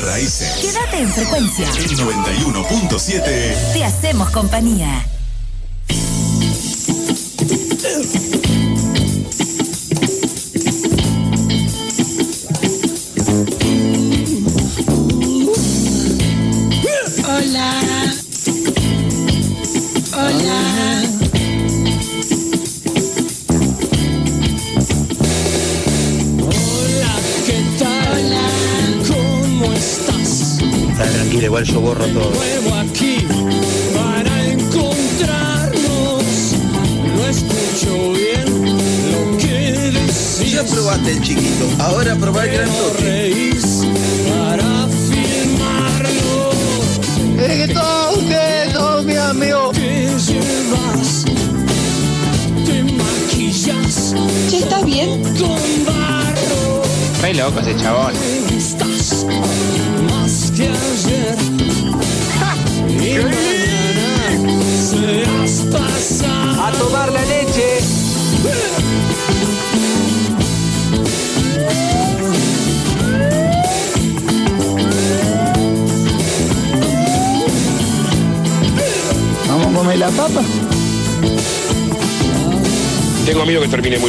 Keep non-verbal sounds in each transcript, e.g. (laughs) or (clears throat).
Raíces. Quédate en frecuencia. El 91.7. Te hacemos compañía.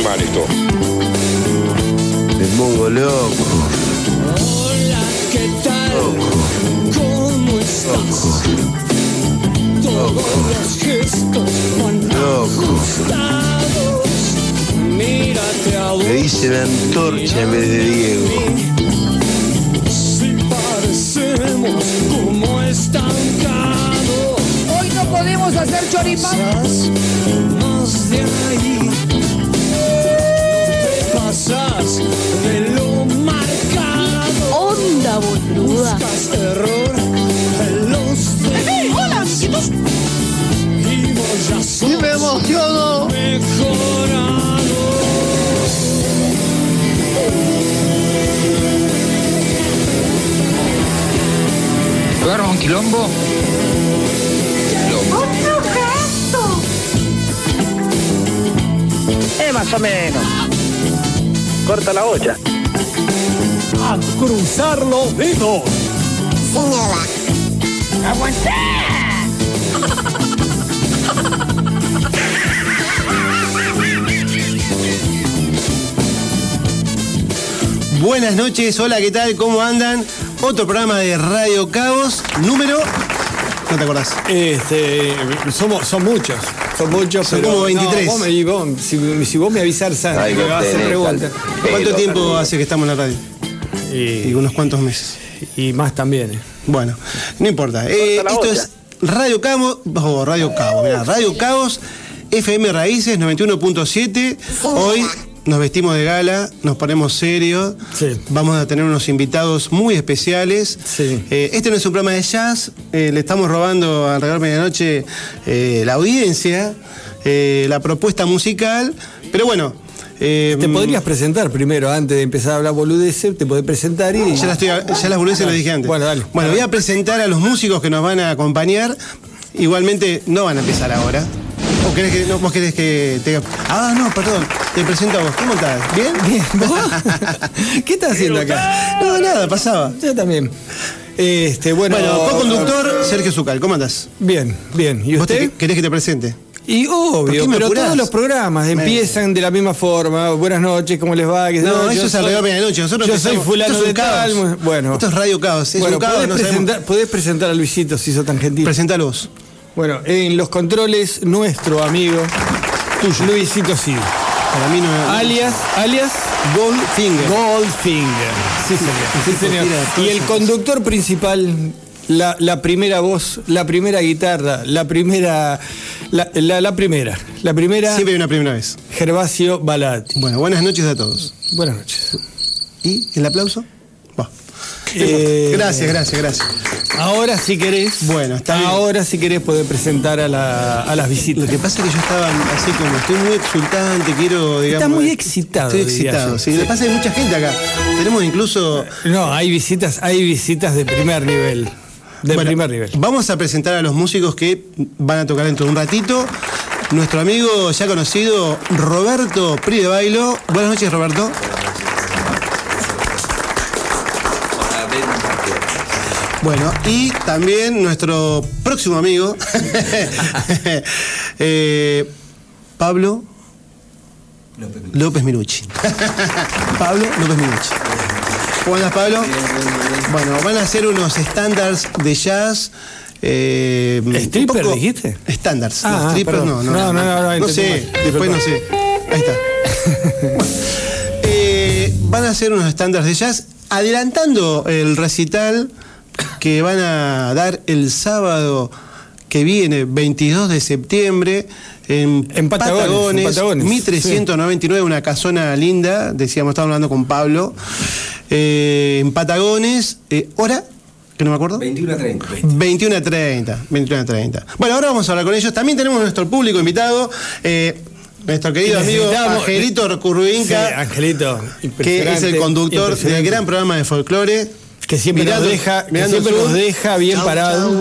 Mal esto. Me pongo loco. Hola, ¿qué tal? ¿Cómo estás? Todos los gestos van Loco. ajustados. Mírate a vos. Me dice la antorcha en vez de Diego. Si parecemos como estancados. Hoy no podemos hacer choripán. Más de ahí. De lo marcado. Onda, boluda. Buscas error en los demás. Y vos ya sos ¡Y me emociono! mejorado. ¿Agarra un quilombo? Eh, más o menos. Corta la olla. A cruzar los dedos. Buenas noches, hola, ¿qué tal? ¿Cómo andan? Otro programa de Radio Caos, número. ¿No te acordás? Este, somos, son muchos, son muchos, Son pero como 23. no, vos me, vos, si, si vos me avisás, Santi, Ay, me vas a hacer preguntas. ¿Cuánto tiempo hace que estamos en la radio? Y Y, unos cuantos meses. y más también. eh. Bueno, no importa. Eh, esto es Radio Caos, oh, Radio Caos, mirá, Radio Caos, FM Raíces 91.7. Hoy nos vestimos de gala, nos ponemos serios. Sí. Vamos a tener unos invitados muy especiales. Sí. Eh, este no es un programa de jazz, eh, le estamos robando alrededor de medianoche eh, la audiencia, eh, la propuesta musical, pero bueno. eh, Te podrías presentar primero, antes de empezar a hablar boludeces, te podés presentar y... Ya, la estoy, ya las boludeces las dije antes. Bueno, dale. Bueno, voy a presentar a los músicos que nos van a acompañar. Igualmente no van a empezar ahora. ¿O querés que, no, vos querés que te... Ah, no, perdón. Te presento a vos. ¿Cómo estás? ¿Bien? Bien, (laughs) ¿vos? ¿Qué estás haciendo acá? No, nada, pasaba. Yo también. Este, bueno... Bueno, co-conductor Sergio Zucal. ¿Cómo andás? Bien, bien. ¿Y ¿Vos te- querés que te presente? Y ¿Por obvio, pero apurás? todos los programas empiezan de la misma forma. Buenas noches, ¿cómo les va? ¿Qué- No, yo eso es alrededor de medianoche. Nosotros yo soy fulano de tal. Bueno, Esto es Radio Caos. Es bueno, un caos, podés, no presentar, podés presentar a Luisito si sos tan gentil. Presentalo vos. Bueno, en los controles, nuestro amigo Luisito sí. Para mí no Alias, alias Goldfinger. Goldfinger. Sí, señor. Sí, señor. Y el conductor principal, la, la primera voz, la primera guitarra, la primera. La, la- la primera. La primera, Siempre hay una primera vez. Gervasio Balati. Bueno, buenas noches a todos. Buenas noches. ¿Y el aplauso? Eh, Gracias, gracias, gracias. Ahora si querés. Bueno, está bien. Ahora si querés poder presentar a, la- a las visitas. Lo que pasa es que yo estaba así como, estoy muy exultante, quiero, digamos. Estás muy excitado, Estoy excitado, sí. Lo que pasa es que hay mucha gente acá. Tenemos incluso. No, hay visitas, hay visitas de primer nivel. De Bueno, primer nivel. Vamos a presentar a los músicos que van a tocar dentro de un ratito. Nuestro amigo ya conocido, Roberto Pri de Bailo. Buenas noches, Roberto. Bueno, y también nuestro próximo amigo, (laughs) eh, Pablo López Minucci. (laughs) Pablo López Minucci. ¿Cómo andas, Pablo? Bueno, van a hacer unos estándares de jazz. Eh, ¿Stripper poco- dijiste? Estándares. Ah, no, strippers perdón. no, no. No, no, no, no, No sé, después no sé. Ahí está. (laughs) Bueno, eh, van a hacer unos estándares de jazz adelantando el recital que van a dar el sábado que viene, 22 de septiembre, en, En Patagones, en Patagones, 1399, una casona linda, decíamos, estábamos hablando con Pablo, eh, en Patagones, eh, hora, que no me acuerdo. 21 a 30. 21 a 30, 21 a 30. Bueno, ahora vamos a hablar con ellos. También tenemos nuestro público invitado, eh, nuestro querido amigo Angelito Sí, Curruinca, Angelito. que es el conductor del gran programa de folclore. Que siempre Mirando- nos deja, que mirando siempre al sur. nos deja bien parado.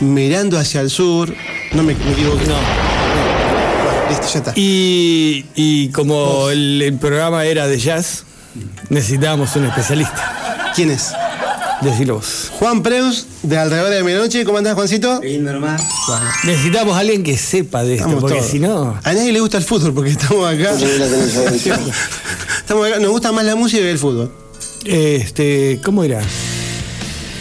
Mirando hacia el sur. No me, me equivoqué. No. Bueno, listo, ya está. Y, y como el, el programa era de jazz, necesitábamos un especialista. ¿Quién es? Decilo vos. Juan Preus, de Alrededor de Medianoche. ¿Cómo andás, Juancito? Lindo nomás. Necesitamos a alguien que sepa de esto, Estamos porque todos. si no. A nadie le gusta el fútbol porque estamos acá. (laughs) estamos acá. Nos gusta más la música que el fútbol. Este, ¿Cómo era?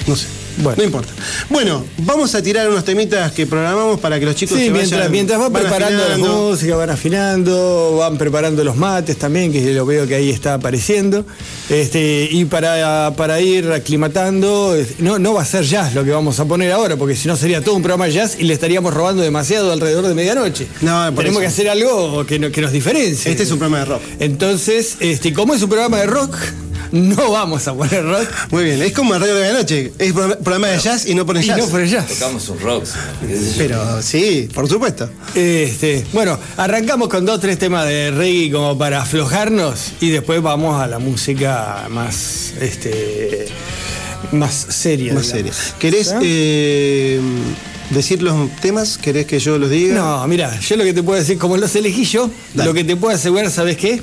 No sé. Bueno. No importa. Bueno, vamos a tirar unos temitas que programamos para que los chicos Sí, se mientras, vayan- mientras van preparando la música, van afinando, van preparando los mates también, que lo veo que ahí está apareciendo. Este, y para, para ir aclimatando, no, no va a ser jazz lo que vamos a poner ahora, porque si no sería todo un programa de jazz y le estaríamos robando demasiado alrededor de medianoche. No, Tenemos eso. que hacer algo que, no- que nos diferencie. Este es un programa de rock. Entonces, este, como es un programa de rock, no vamos a poner rock. Muy bien, es como el radio de la noche. Es pro- programa de jazz y no pone Y jazz. no por el jazz. Tocamos un rock. Pero sí, por supuesto. Este, bueno, arrancamos con dos, tres temas de reggae como para aflojarnos y después vamos a la música más, este, más seria. Más digamos. serio. ¿Querés eh, decir los temas? ¿Querés que yo los diga? No, mira, yo lo que te puedo decir, como los elegí yo, Dale. lo que te puedo asegurar, ¿sabes qué?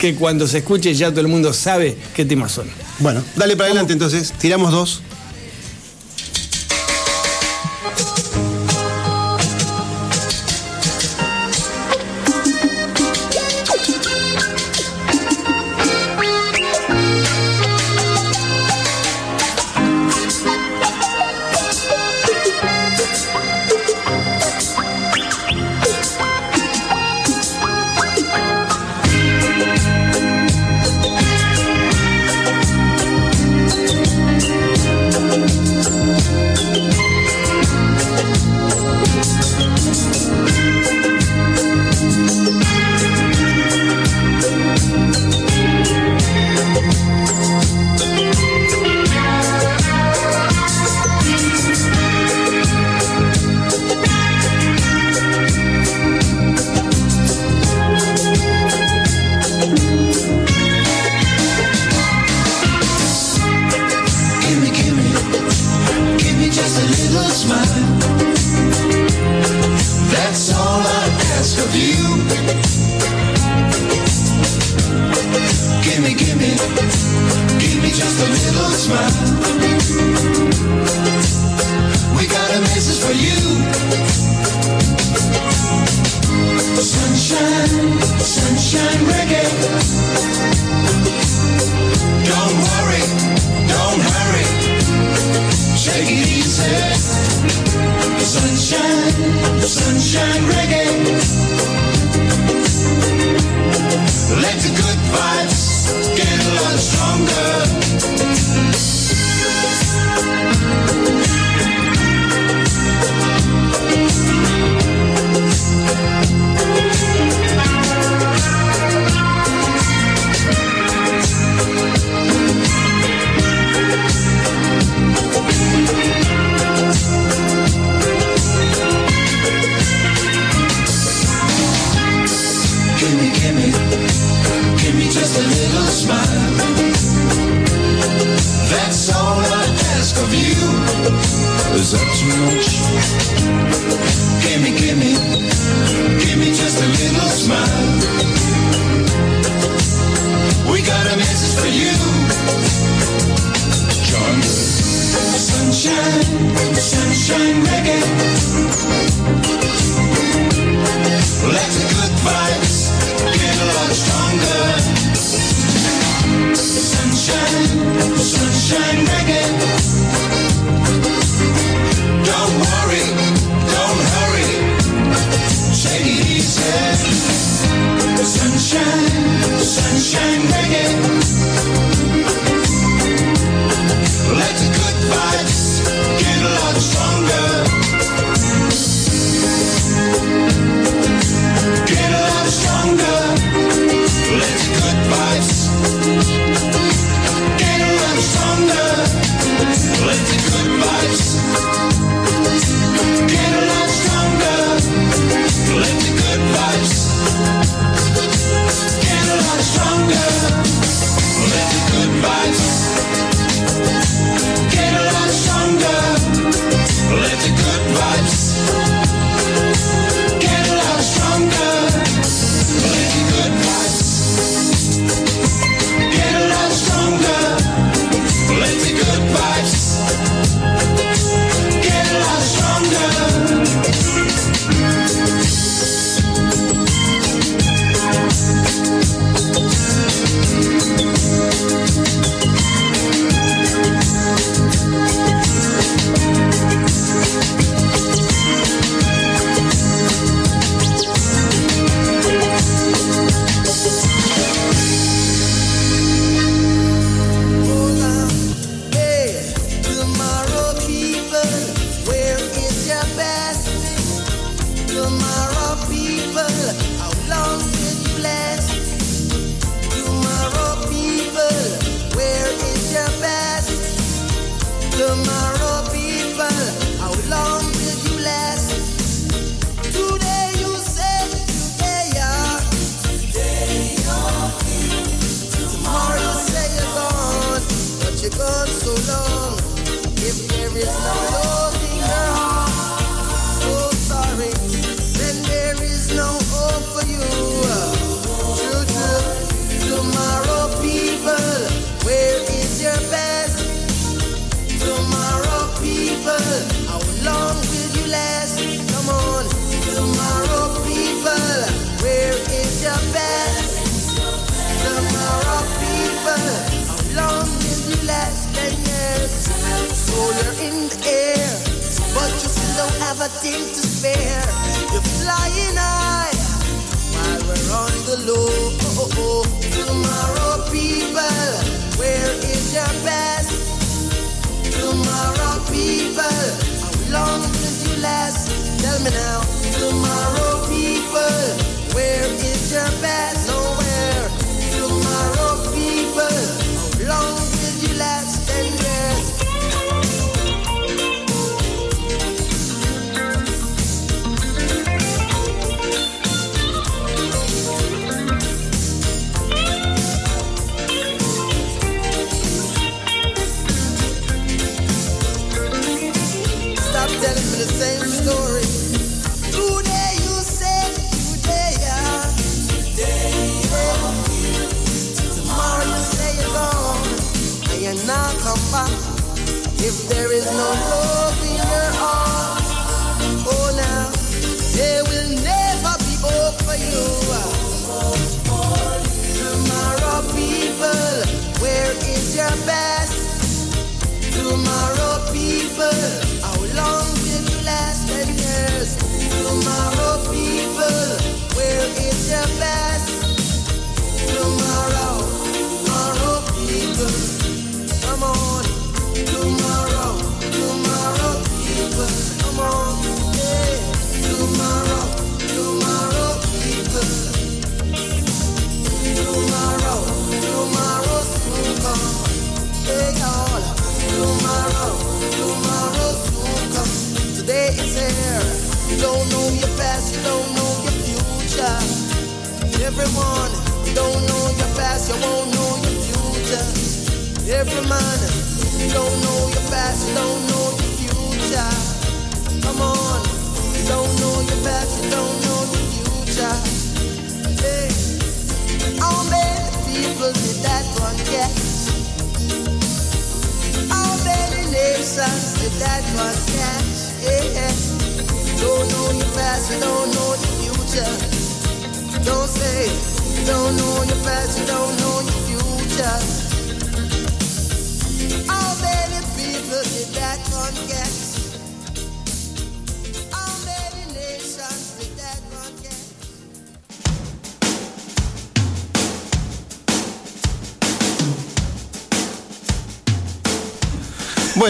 Que cuando se escuche ya todo el mundo sabe qué temas son. Bueno, dale para adelante entonces. Tiramos dos.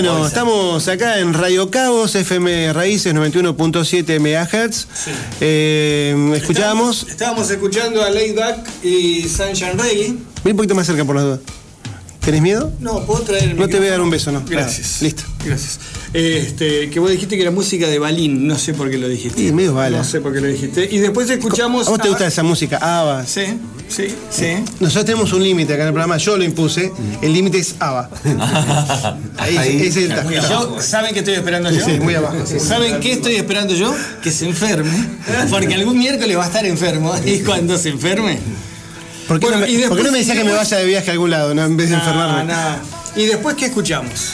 Bueno, estamos acá en Radio Cabos, FM Raíces 91.7 MHz. Eh, escuchábamos. Estábamos escuchando a Layback y Sunshine Reggae. Ven un poquito más cerca por las dudas. ¿Tenés miedo? No, puedo traer el No te voy a dar un beso, no. Gracias. Ah, listo. Gracias. Este, que vos dijiste que era música de Balín, no sé por qué lo dijiste. Sí, medio bala. No sé por qué lo dijiste. Y después escuchamos. ¿A vos te a- gusta esa música? ABBA. Sí, sí, sí. Nosotros tenemos un límite acá en el programa, yo lo impuse. El límite es ABBA. (laughs) Ahí, ese es el yo, ¿Saben qué estoy esperando yo? Sí, muy abajo, sí. ¿Saben qué estoy esperando yo? Que se enferme. Porque algún miércoles va a estar enfermo. (laughs) Y cuando se enferme. ¿Por qué, Bueno, no, me, y después por qué no me decías que me vaya de viaje a algún lado, no, en vez de Nah, enfermarme? nah. ¿Y después qué escuchamos?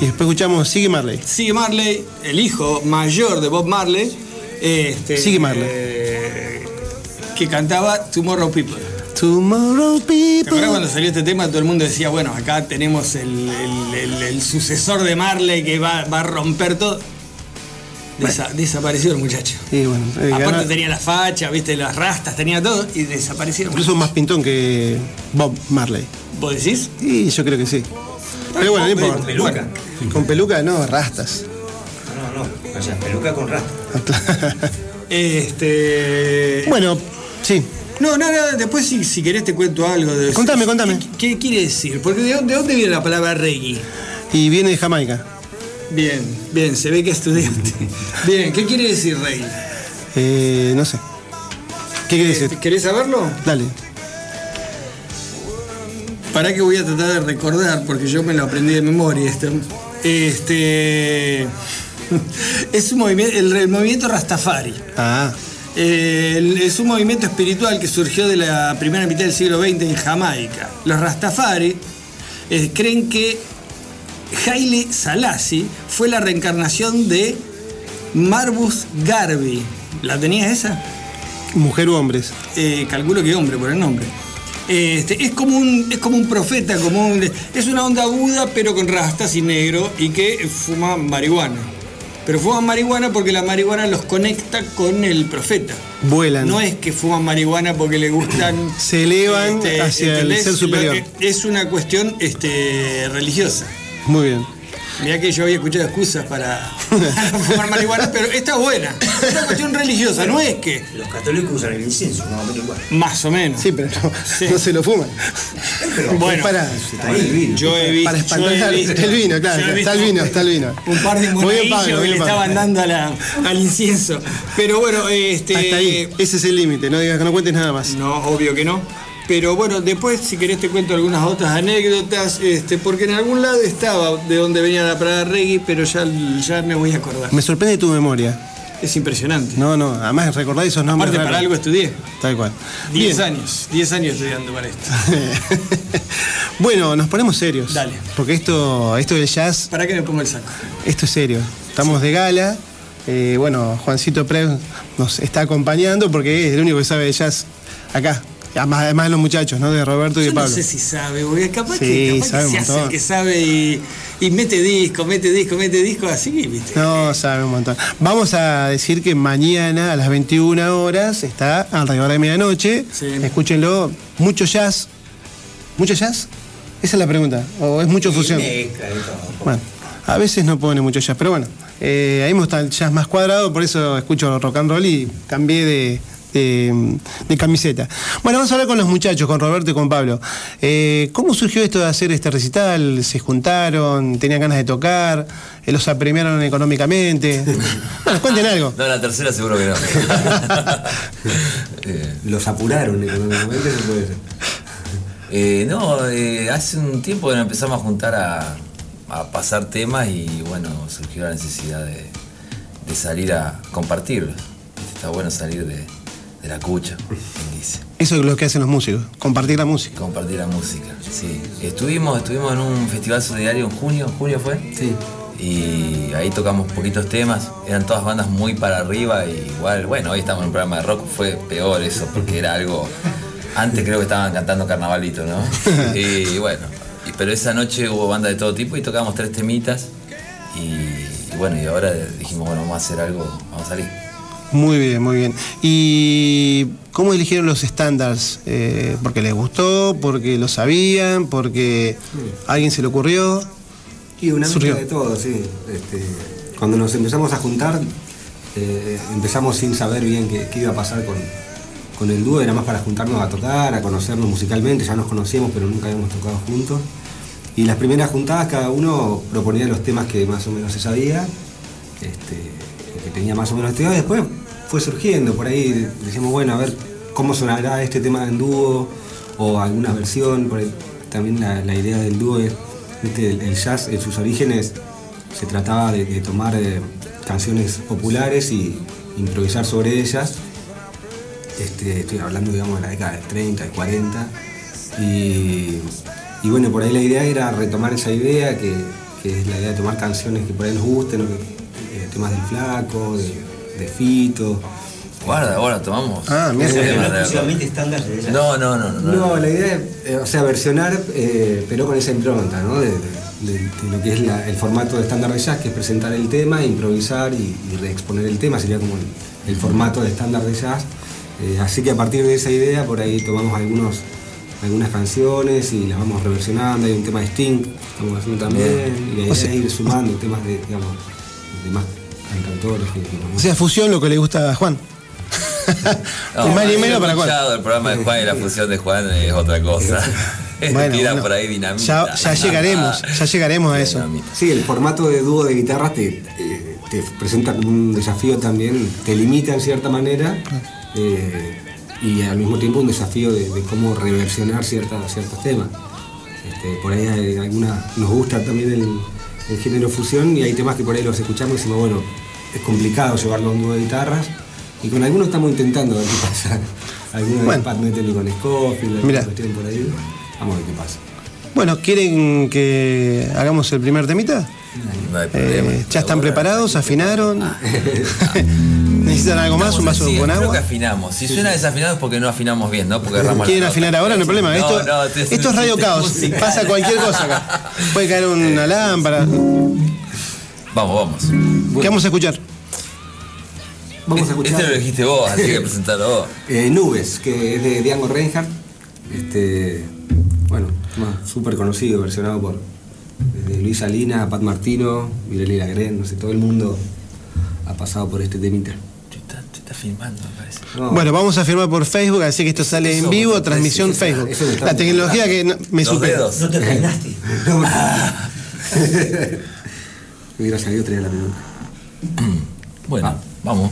Y después escuchamos Sigue Marley. Sigue Marley, el hijo mayor de Bob Marley. Este, Sigue Marley. eh, que cantaba Tomorrow People. Tomorrow ¿Te acuerdas people. cuando salió este tema? Todo el mundo decía, bueno, acá tenemos el, el- el- el sucesor de Marley que va, va a romper todo. Desa- desapareció el muchacho. Bueno, eh, Aparte ganó- tenía la facha, viste, las rastas, tenía todo y desaparecieron. incluso más pintón que Bob Marley. ¿Vos decís? Y yo creo que sí. Pero bueno, no importa. Con peluca. Con peluca no, rastas. No, no. O sea, peluca con rasta. Este. bueno, sí. No, no, no, después si, si querés te cuento algo de Contame, contame. ¿Qué, qué quiere decir? Porque ¿de dónde, de dónde viene la palabra reggae? Y viene de Jamaica. Bien, bien, se ve que estudiaste. (laughs) Bien, ¿qué quiere decir reggae? Eh, no sé. ¿Qué quiere decir? ¿Querés saberlo? Dale. Para que voy a tratar de recordar, porque yo me lo aprendí de memoria esto. Este. (laughs) Es un movimiento, el, el movimiento Rastafari. Ah, Eh, es un movimiento espiritual que surgió de la primera mitad del siglo XX en Jamaica. Los Rastafari eh, creen que Haile Selassie fue la reencarnación de Marbus Garvey. ¿La tenías esa? mujer u hombres. Eh, calculo que hombre por el nombre. Este, es, como un, es como un profeta, como un- es una onda aguda pero con rastas y negro y que fuma marihuana. Pero fuman marihuana porque la marihuana los conecta con el profeta. Vuelan. No es que fuman marihuana porque le gustan. (laughs) Se elevan hacia el ¿entendés? ser superior. Es una cuestión este, religiosa. Muy bien. Mirá que yo había escuchado excusas para, para (laughs) fumar marihuana, pero esta es buena. Es una cuestión religiosa, no es que. Los católicos usan el incienso, más o menos igual. Más o menos. Sí, pero no, Sí. no se lo fuman. Bueno, para, Está ahí el vino. yo he visto. para yo he espantar visto- el vino, claro. Está el vino, está el vino. Un par de monaguillos que le estaban dando a la- al incienso. Pero bueno, este. Hasta ahí. Ese es el límite. No digas que no cuentes nada más. No, obvio que no. Pero bueno, después si querés te cuento algunas otras anécdotas, este, porque en algún lado estaba de donde venía la Praga Reggae, pero ya, ya me voy a acordar. Me sorprende tu memoria. Es impresionante. No, no, además recordar esos nombres. Aparte, para algo estudié. Tal cual. 10 Bien. años, 10 años estudiando para esto. (laughs) bueno, nos ponemos serios. Dale. Porque esto, esto del jazz, ¿Para qué me pongo el saco? esto es serio. Estamos de gala. Eh, bueno, Juancito Preus nos está acompañando porque es el único que sabe de jazz acá. Además, además de los muchachos, ¿no? De Roberto y Yo de no Pablo. sé si sabe, porque capaz Sí, que, capaz sabe que se hace el que sabe y, y mete disco, mete disco, mete disco, así, ¿viste? No, sabe un montón. Vamos a decir que mañana a las 21 horas está alrededor de medianoche. Sí. Escúchenlo. Mucho jazz. ¿Mucho jazz? Esa es la pregunta. ¿O es mucho fusión? Bueno, a veces no pone mucho jazz, pero bueno. Eh, ahí me gusta el jazz más cuadrado, por eso escucho rock and roll y cambié de, de- de camiseta. Bueno, vamos a hablar con los muchachos, con Roberto y con Pablo. Eh, ¿Cómo surgió esto de hacer este recital? ¿Se juntaron? ¿Tenían ganas de tocar? Eh, ¿Los apremiaron económicamente? (laughs) Bueno, cuenten algo. No, la tercera seguro que no. (laughs) (laughs) Eh, Los apuraron económicamente, no puede ser. eh, no, eh, hace un tiempo que nos empezamos a juntar a, a pasar temas y bueno, surgió la necesidad de, de salir a compartirlos. Está bueno salir de, de la cucha, dice. Eso es lo que hacen los músicos, compartir la música. Compartir la música, sí. Estuvimos, estuvimos en un festival solidario en junio, ¿junio fue? Sí. Y ahí tocamos poquitos temas, eran todas bandas muy para arriba y igual, bueno, hoy estamos en un programa de rock, fue peor eso, porque era algo... Antes creo que estaban cantando carnavalito, ¿no? (laughs) Y bueno, pero esa noche hubo banda de todo tipo y tocamos tres temitas y, y bueno, y ahora dijimos, bueno, vamos a hacer algo, vamos a salir. Muy bien, muy bien. ¿Y cómo eligieron los estándares? Eh, ¿Porque les gustó? ¿Porque lo sabían? ¿Porque a alguien se le ocurrió? Y una mezcla de todo, sí. Este, cuando nos empezamos a juntar, eh, empezamos sin saber bien qué, qué iba a pasar con, con el dúo, era más para juntarnos a tocar, a conocernos musicalmente, ya nos conocíamos pero nunca habíamos tocado juntos. Y las primeras juntadas cada uno proponía los temas que más o menos se sabía, este, que tenía más o menos estudiado, y después fue surgiendo, por ahí decíamos, bueno, a ver cómo sonará este tema en dúo, o alguna versión, por ahí también la, idea del dúo es, el, jazz en sus orígenes se trataba de, tomar eh, canciones populares y improvisar sobre ellas. Este, estoy hablando, digamos, de la década del 30, del 40. Y, y bueno, por ahí la idea era retomar esa idea, que, que es la idea de tomar canciones que por ahí nos gusten. Eh, temas del flaco, de, de Fito. Guarda, ahora tomamos. Ah, mira. Exclusivamente estándares de. No, no, no, no. la idea es, eh, o sea, versionar, eh, pero con esa impronta, ¿no? De, de- de- de lo que es la- el formato de estándar de jazz, que es presentar el tema, improvisar y, y reexponer el tema, sería como el, el formato de estándar de jazz. Eh, así que a partir de esa idea, por ahí tomamos algunos, algunas canciones y las vamos reversionando. Hay un tema de Sting, estamos haciendo también, y idea O sea- ir sumando temas de, digamos, de más nos O sea, fusión lo que le gusta a Juan. (laughs) No, más ni menos para Juan. el programa de Juan y la fusión de Juan es otra cosa. Bueno, (laughs) Tira bueno. por ahí dinamita. Ya, ya llegaremos, ya llegaremos a eso. Dinamita. Sí, el formato de dúo de guitarra te, eh, te presenta como un desafío también, te limita en cierta manera eh, y al mismo tiempo un desafío de, de cómo reversionar cierta- ciertos temas. Este, por ahí hay alguna, nos gusta también el, el género fusión y hay temas que por ahí los escuchamos y decimos, bueno, es complicado llevarlo a un dúo de guitarras y con algunos estamos intentando ver qué pasa. (laughs) Algunos Bueno. Pat Metheny con Scofield, Mirá. cuestión por ahí. Vamos a ver qué pasa. Bueno, ¿quieren que hagamos el primer temita? No hay problema. Eh, ¿Ya están preparados? ¿Afinaron? (laughs) ¿Necesitan algo más? ¿Un vaso así, con Creo que agua? afinamos. Si suena desafinado es porque no afinamos bien, ¿no? Porque ¿Quieren afinar ahora? No hay problema. No, esto, no, esto es Radio Caos. musical. Pasa cualquier cosa acá. Puede caer una lámpara. Vamos, vamos. ¿Qué vamos a escuchar? Vamos a escuchar. Este lo dijiste vos, así que (laughs) presentalo vos. Eh, Nubes, que es de Django Reinhardt. Este, bueno, súper conocido, versionado por desde Luis Salina, Pat Martino, Virelli Lagren, no sé, todo el mundo ha pasado por este temita. Te está, te está filmando, me parece. No, Bueno, vamos a firmar por Facebook, así que esto sale en vivo, transmisión Facebook. está- La tecnología que no- me Los supera. dedos. No te peinaste. me (laughs) (laughs) hubiera salido traer la pregunta. Bueno, Ah. vamos.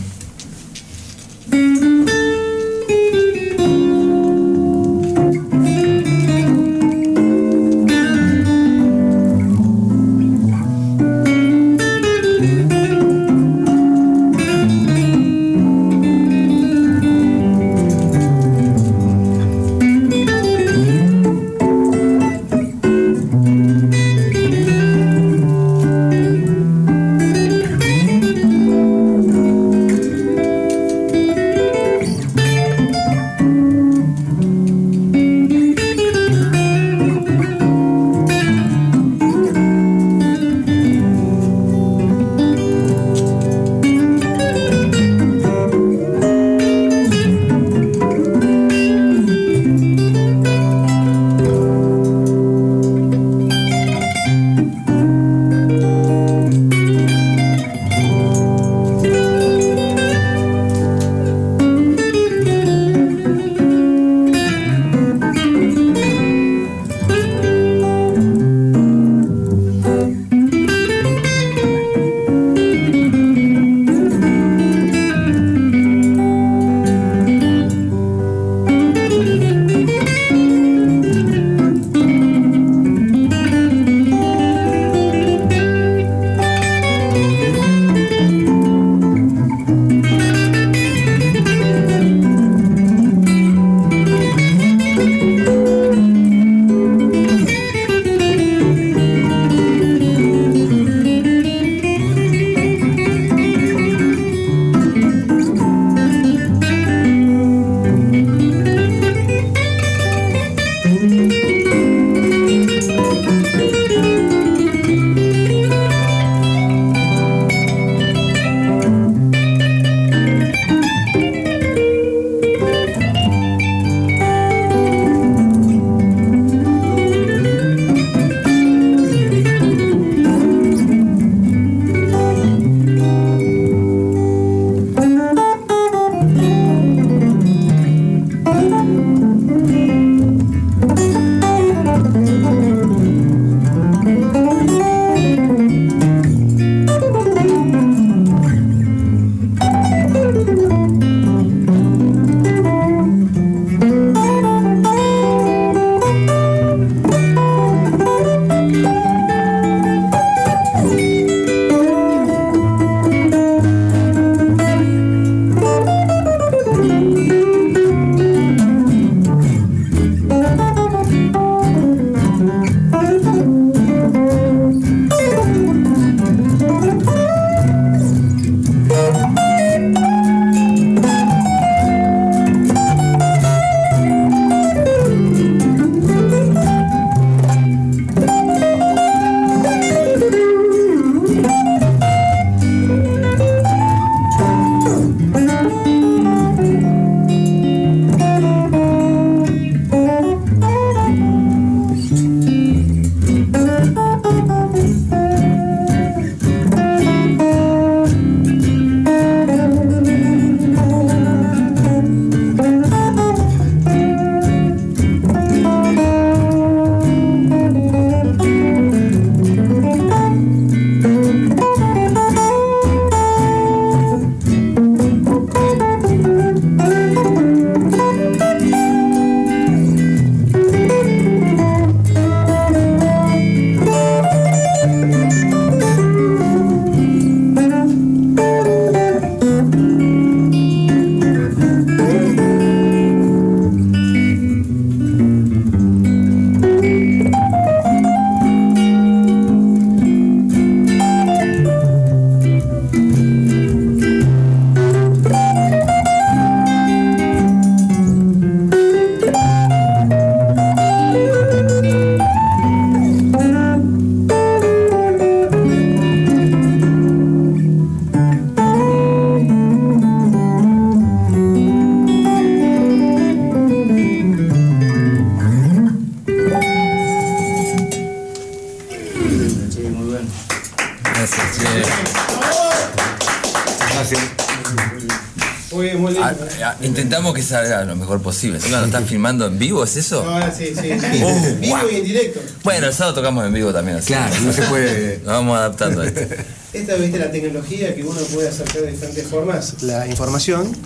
Que salga lo mejor posible. ¿Encima lo están filmando en vivo? ¿Es eso? No, sí, sí. (laughs) Oh, Vivo y en directo. Bueno, el sábado tocamos en vivo también. Así. Claro, no se puede. (laughs) Nos vamos adaptando a esto. (laughs) Esta, viste, la tecnología que uno puede acercar de diferentes formas la información.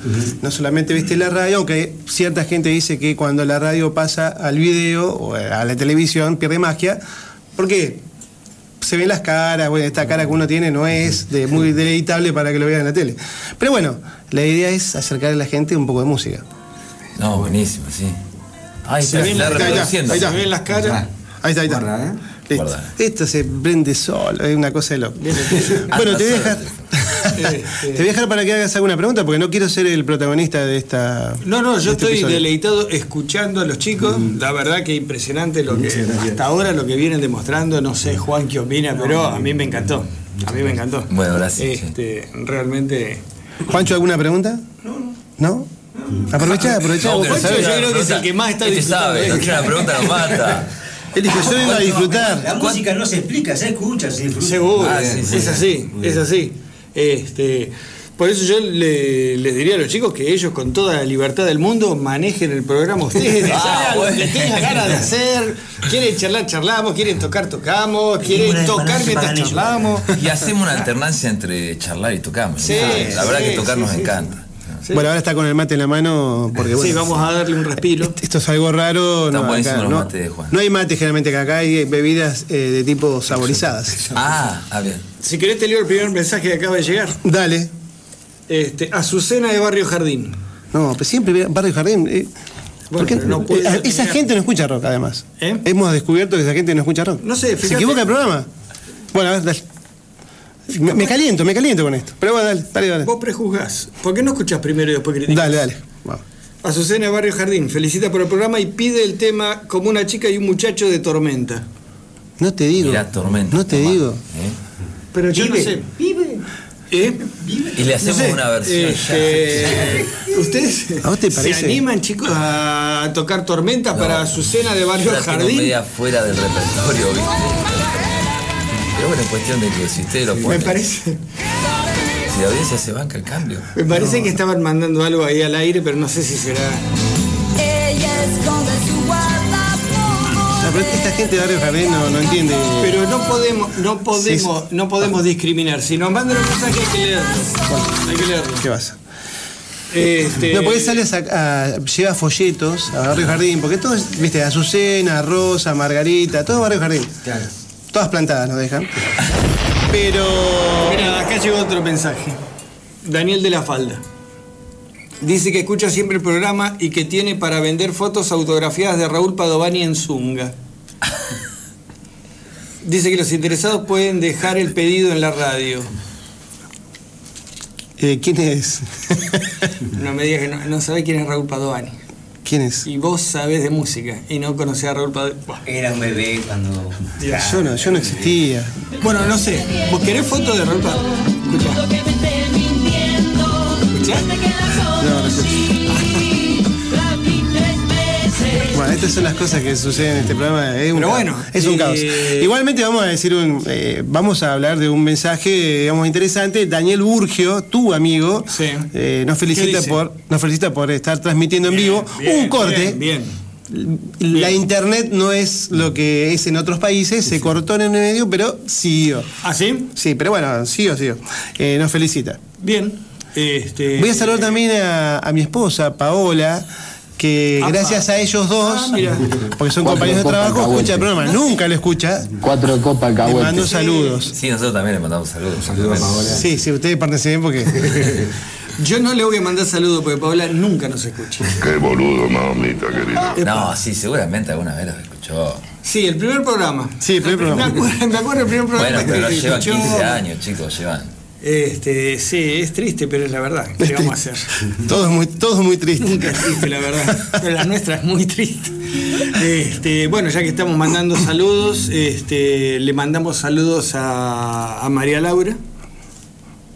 No solamente, viste, la radio, aunque cierta gente dice que cuando la radio pasa al video o a la televisión pierde magia. ¿Por qué? Se ven las caras, bueno, esta cara que uno tiene no es de muy deleitable para que lo vean en la tele. Pero bueno, la idea es acercar a la gente un poco de música. No, buenísimo, sí. Ahí Se está, las- ahí está, ahí está. Se ven las caras. Ahí está, ahí está. Guarda, ¿eh? Listo. Guarda. Esto se prende solo, es una cosa de loco. (laughs) bueno, te voy a dejar. (laughs) te voy a dejar para que hagas alguna pregunta porque no quiero ser el protagonista de esta. No, no, yo este estoy episodio. deleitado escuchando a los chicos. La verdad que impresionante lo que hasta ahora lo que vienen demostrando. No sé, Juan, qué opina, pero a mí me encantó. A mí me encantó. Bueno, gracias. Este, realmente. Juancho, ¿alguna pregunta? No. ¿No? Aprovecha, aprovecha. No, que no sabés. sé, yo creo que es el que más está este disfrutando sabe, esto. tiene una pregunta, nos mata. (laughs) Él dijo, yo vengo a La disfrutar. música no se explica, se escucha, se disfruta. Seguro, Ah, sí, sí. es así, es así. Este, por eso yo le- les diría a los chicos que ellos con toda la libertad del mundo manejen el programa ustedes, (laughs) Ah, bueno. tengan ganas de hacer, quieren charlar, charlamos, quieren tocar, tocamos, quieren tocar mientras charlamos. Y hacemos una alternancia entre charlar y tocamos. Sí, la verdad sí, que tocar sí, nos sí, encanta. Sí. Bueno, ahora está con el mate en la mano porque bueno. Sí, vamos a darle un respiro. (laughs) Esto es algo raro. No, buenísimos los no, mates de Juan. no hay mate generalmente acá, acá hay bebidas eh, de tipo saborizadas. Ah, ah, bien. Si querés te leo el primer mensaje que acaba de llegar. Dale. Este, Azucena de Barrio Jardín. No, pero siempre Barrio Jardín. eh, ¿por qué? pero no puede Eh, esa gente no escucha rock, además. ¿Eh? Hemos descubierto que esa gente no escucha rock. No sé, ¿Se equivoca el programa? Bueno, a ver, dale. Me, me caliento, me caliento con esto. Pero bueno, dale, dale, dale. Vos prejuzgás. ¿Por qué no escuchás primero y después criticás? Dale, dale. Vamos. Azucena de Barrio Jardín felicita por el programa y pide el tema como una chica y un muchacho de tormenta. No te digo. Mirá, tormenta. No te tomá, digo. ¿eh? Pero yo Vive, no sé. vive. ¿Eh? Y le hacemos No sé, una versión. este, ¿Ustedes (laughs) ¿A vos te se animan, chicos, a tocar tormenta No, para Azucena de Yo Barrio la tengo Jardín? media fuera del repertorio, ¿viste? Pero bueno, es cuestión de que si ustedes lo Me ponen, parece, si la audiencia se banca el cambio. me parece que estaban mandando algo ahí al aire, pero no sé si será. Ella esconde su pero esta gente de Barrio Jardín no, no entiende. Pero no podemos, no podemos, no podemos discriminar. Si nos mandan un mensaje hay que leerlo. Hay que leerlo. ¿Qué pasa? Este, No, porque sales a, a- lleva folletos a Barrio Jardín, porque todo es, viste, Azucena, Rosa, Margarita, todo Barrio Jardín. Claro. Todas plantadas nos dejan. Pero. Mira, acá llegó otro mensaje. Daniel de la Falda. Dice que escucha siempre el programa y que tiene para vender fotos autografiadas de Raúl Padovani en Zunga. (laughs) Dice que los interesados pueden dejar el pedido en la radio. eh, ¿Quién es? (laughs) No me digas que no, no sabés quién es Raúl Padovani. ¿Quién es? Y vos sabés de música y no conocés a Raúl Padovani. Era un bebé cuando. Yo no, yo no existía. Bueno, no sé. ¿Vos querés fotos de Raúl Padovani? Escuchá. ¿Escuchá? (laughs) Bueno, estas son las cosas que suceden en este programa. Es un Pero caos. bueno, es un eh, caos. Igualmente vamos a decir un, eh, vamos a hablar de un mensaje, digamos, interesante. Daniel Burgio, tu amigo, Sí. eh, nos ¿Qué felicita por, nos felicita por estar transmitiendo en vivo Bien, un corte. Bien, bien. La internet no es lo que es en otros países, se cortó en el medio, pero siguió. ¿Ah, sí? Sí, pero bueno, siguió, siguió. Eh, nos felicita. Bien. Este, Voy a saludar también a, a mi esposa, Paola, que Apa. gracias a ellos dos, Ah, porque son compañeros de trabajo, escucha el programa. Nunca lo escucha. Cuatro copas Le mando saludos. Sí, nosotros también le mandamos saludos. Saludos a Paola. Sí, sí, ustedes bien porque. (laughs) Yo no le voy a mandar saludos porque Paola nunca nos escucha. Qué boludo, mamita querida. No, sí, seguramente alguna vez lo escuchó. Sí, el primer programa. Sí, el primer Me programa. acuerdo, me acuerdo el primer programa Bueno, pero que llevan escuchó. 15 años, chicos, llevan. Este, sí, es triste, pero es la verdad. ¿Qué vamos a hacer? (laughs) Todo es muy, todo es muy triste. Nunca es triste, la verdad. Pero la nuestra es muy triste. Este, bueno, ya que estamos mandando saludos, este, le mandamos saludos a, a María Laura.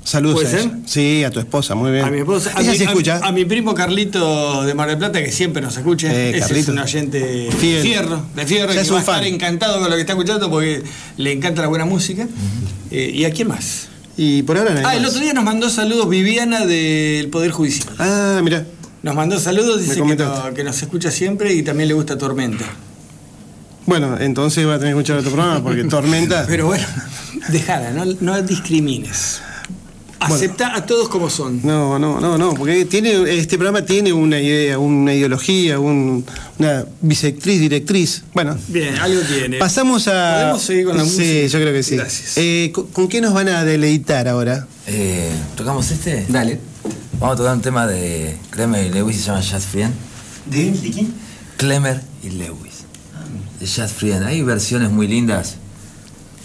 Saludos ¿Puede a ser? Sí, a tu esposa, muy bien. A mi esposa, a mi, a- escucha. a mi primo Carlito de Mar del Plata, que siempre nos escucha. Eh, Ese es un oyente Fiel. de fierro, de fierro, Ya que es va a estar encantado con lo que está escuchando porque le encanta la buena música. Eh, ¿Y a quién más? Y por ahora Ah, el otro día nos mandó saludos Viviana del Poder Judicial. Ah, mira. Nos mandó saludos, dice que, comentaste. no- que nos escucha siempre y también le gusta Tormenta. Bueno, entonces va a tener que escuchar otro programa porque (laughs) Tormenta. Pero bueno, (laughs) déjala, no, no discrimines. Acepta a todos como son. No, no, no, no, porque tiene, este programa tiene una idea, una ideología, un- una bisectriz, directriz. Bueno, Bien, algo tiene. pasamos a. ¿Podemos seguir con la sí, música? yo creo que sí. Gracias. Eh, ¿con, con qué nos van a deleitar ahora? Eh, ¿Tocamos este? Dale. Vamos a tocar un tema de Clemer y Lewis, se llama Jazz Friend. ¿De, ¿De quién? Clemer y Lewis. De Jazz Friend. Hay versiones muy lindas.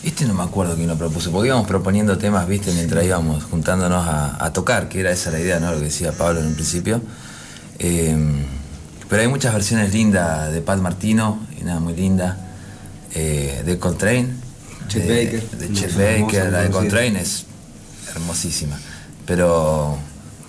Este no me acuerdo quién lo propuso, porque íbamos proponiendo temas, viste, mientras íbamos juntándonos a, a tocar, que era esa la idea, ¿no? Lo que decía Pablo en un principio. Eh, pero hay muchas versiones lindas de Pat Martino, y una muy linda. eh, de Coltrane. Chet de, Baker. De Chet Baker, la de. Coltrane es hermosísima. Pero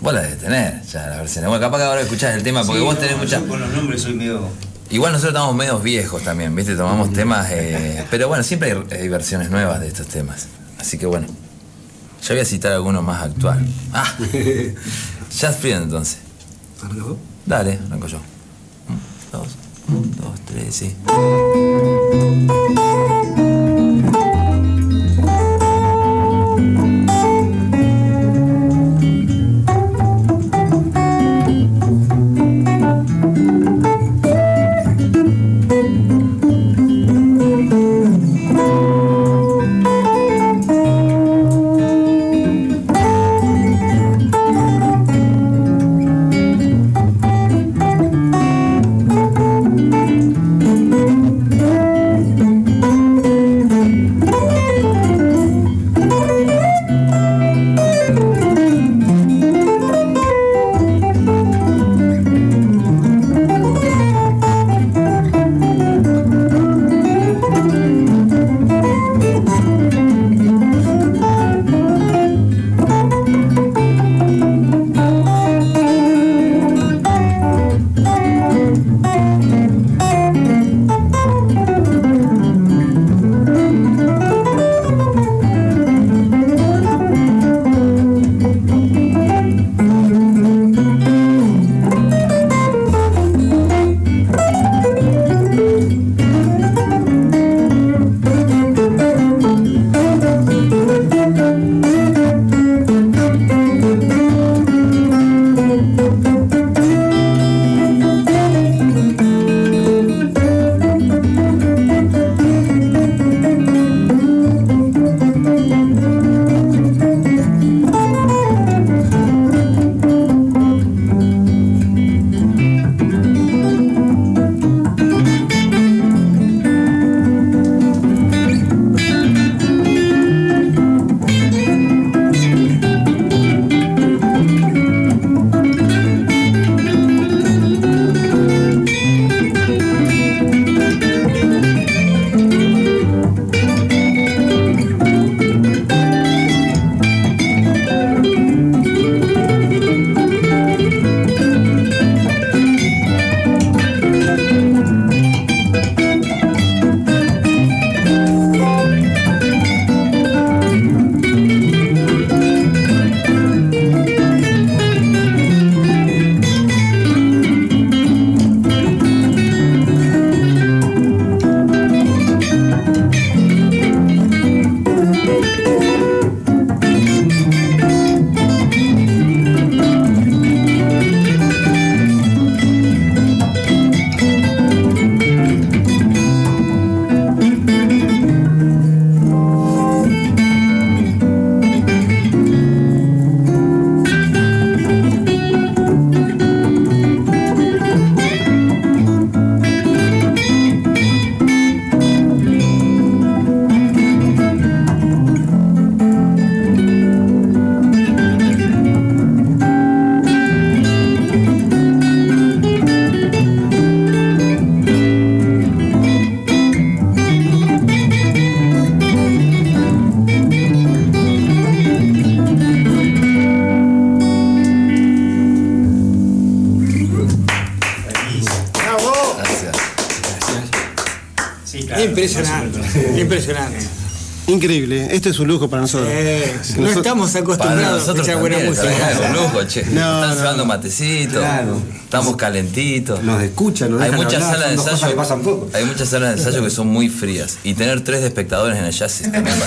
vos la debes tener, ya la versión. Bueno, capaz que ahora escuchás el tema, porque Sí, vos no, tenés muchas. Con los nombres soy medio. Igual nosotros estamos medios viejos también, ¿viste? Tomamos temas, eh, pero bueno, siempre hay, hay versiones nuevas de estos temas. Así que bueno, yo voy a citar alguno más actual. Ah, (laughs) Jazz Friend entonces. ¿Arrancó? Dale, arranco yo. Un, dos, un, dos, tres, sí. Impresionante. Increíble, esto es un lujo para nosotros. Eh, no Nosotros- estamos acostumbrados a nosotros escuchar buena música. es un lujo, che. No, Están no. llevando matecitos, Claro. estamos calentitos. Nos escuchan, nos hay dejan muchas hablar, salas de ensayo. que pasan poco. Hay muchas salas de ensayo que son muy frías. Y tener tres de espectadores en el jazz es también (laughs)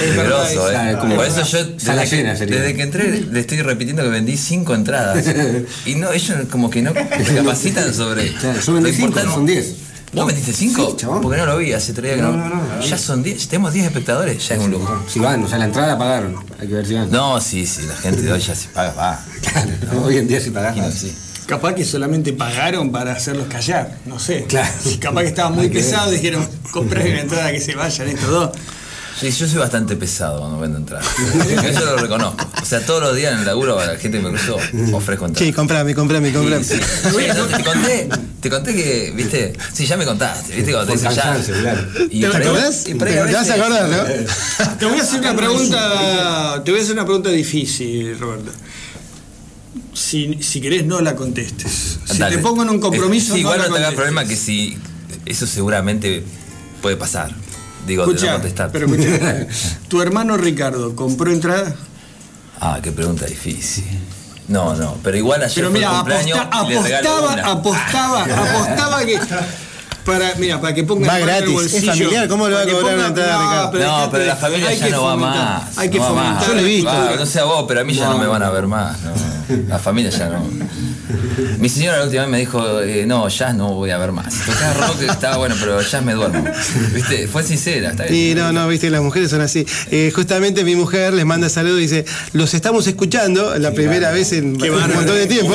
Es ¿eh? como- Por eso yo, Sala desde que, llena sería. desde que entré, le estoy repitiendo que vendí cinco entradas. (laughs) Y no, ellos como que no (laughs) capacitan sobre. Claro, yo vendí cinco, son diez. ¿Vos vendiste cinco? Sí, chabón. Porque no lo vi, hace tres días que no. No, no, no, ya son diez, tenemos diez espectadores, ya es un lujo. Si van, o sea, la entrada pagaron. Hay que ver si van. No, sí, sí, la gente de hoy ya se paga, va. Claro, no, hoy en día si pagás. Imagino, sí. Capaz que solamente pagaron para hacerlos callar, no sé. Claro. Capaz que estaba muy (laughs) Hay que ver. pesado, dijeron, compré una entrada que se vayan estos dos. Sí, yo soy bastante pesado cuando vendo entradas. Eso lo reconozco. O sea, todos los días en el laburo la gente me cruzó ofrezco entradas. Sí, comprame, comprame, comprame. Sí, sí. Sí, no, te conté, te conté que, viste, (laughs) sí, ya me contaste, viste, cuando te ya. cansancio, claro. Y ¿Te acordás? y Te- vas a acordar, ¿no? (laughs) Te voy a hacer una pregunta, te voy a hacer una pregunta difícil, Roberto. Si, si querés, no la contestes. Si Dale. te pongo en un compromiso, sí, no igual no te hagas problema que si eso seguramente puede pasar. Digo, de no Escucha, contestar. pero escucha, (laughs) tu hermano Ricardo compró entrada. Ah, qué pregunta difícil. No, no, pero igual ayer Pero mira, aposta- apostaba, una. apostaba, (laughs) apostaba que para, mira, para que ponga Va gratis, es bolsillo, familiar, ¿cómo le va a cobrar una entrada, no, Ricardo? pero no, pero la familia ya no va más. Hay que no fomentar. Yo lo he visto. No sé a vos, pero a mí ya no, me van a ver más. no. La familia ya no. Mi señora la última vez me dijo, eh, no, jazz no voy a ver más. Tocaba rock, estaba bueno, pero jazz me duermo. ¿Viste? Fue sincera, está bien. Y no, no, viste, las mujeres son así. Eh, justamente mi mujer les manda saludos y dice, los estamos escuchando la primera vez en Qué un montón de tiempo.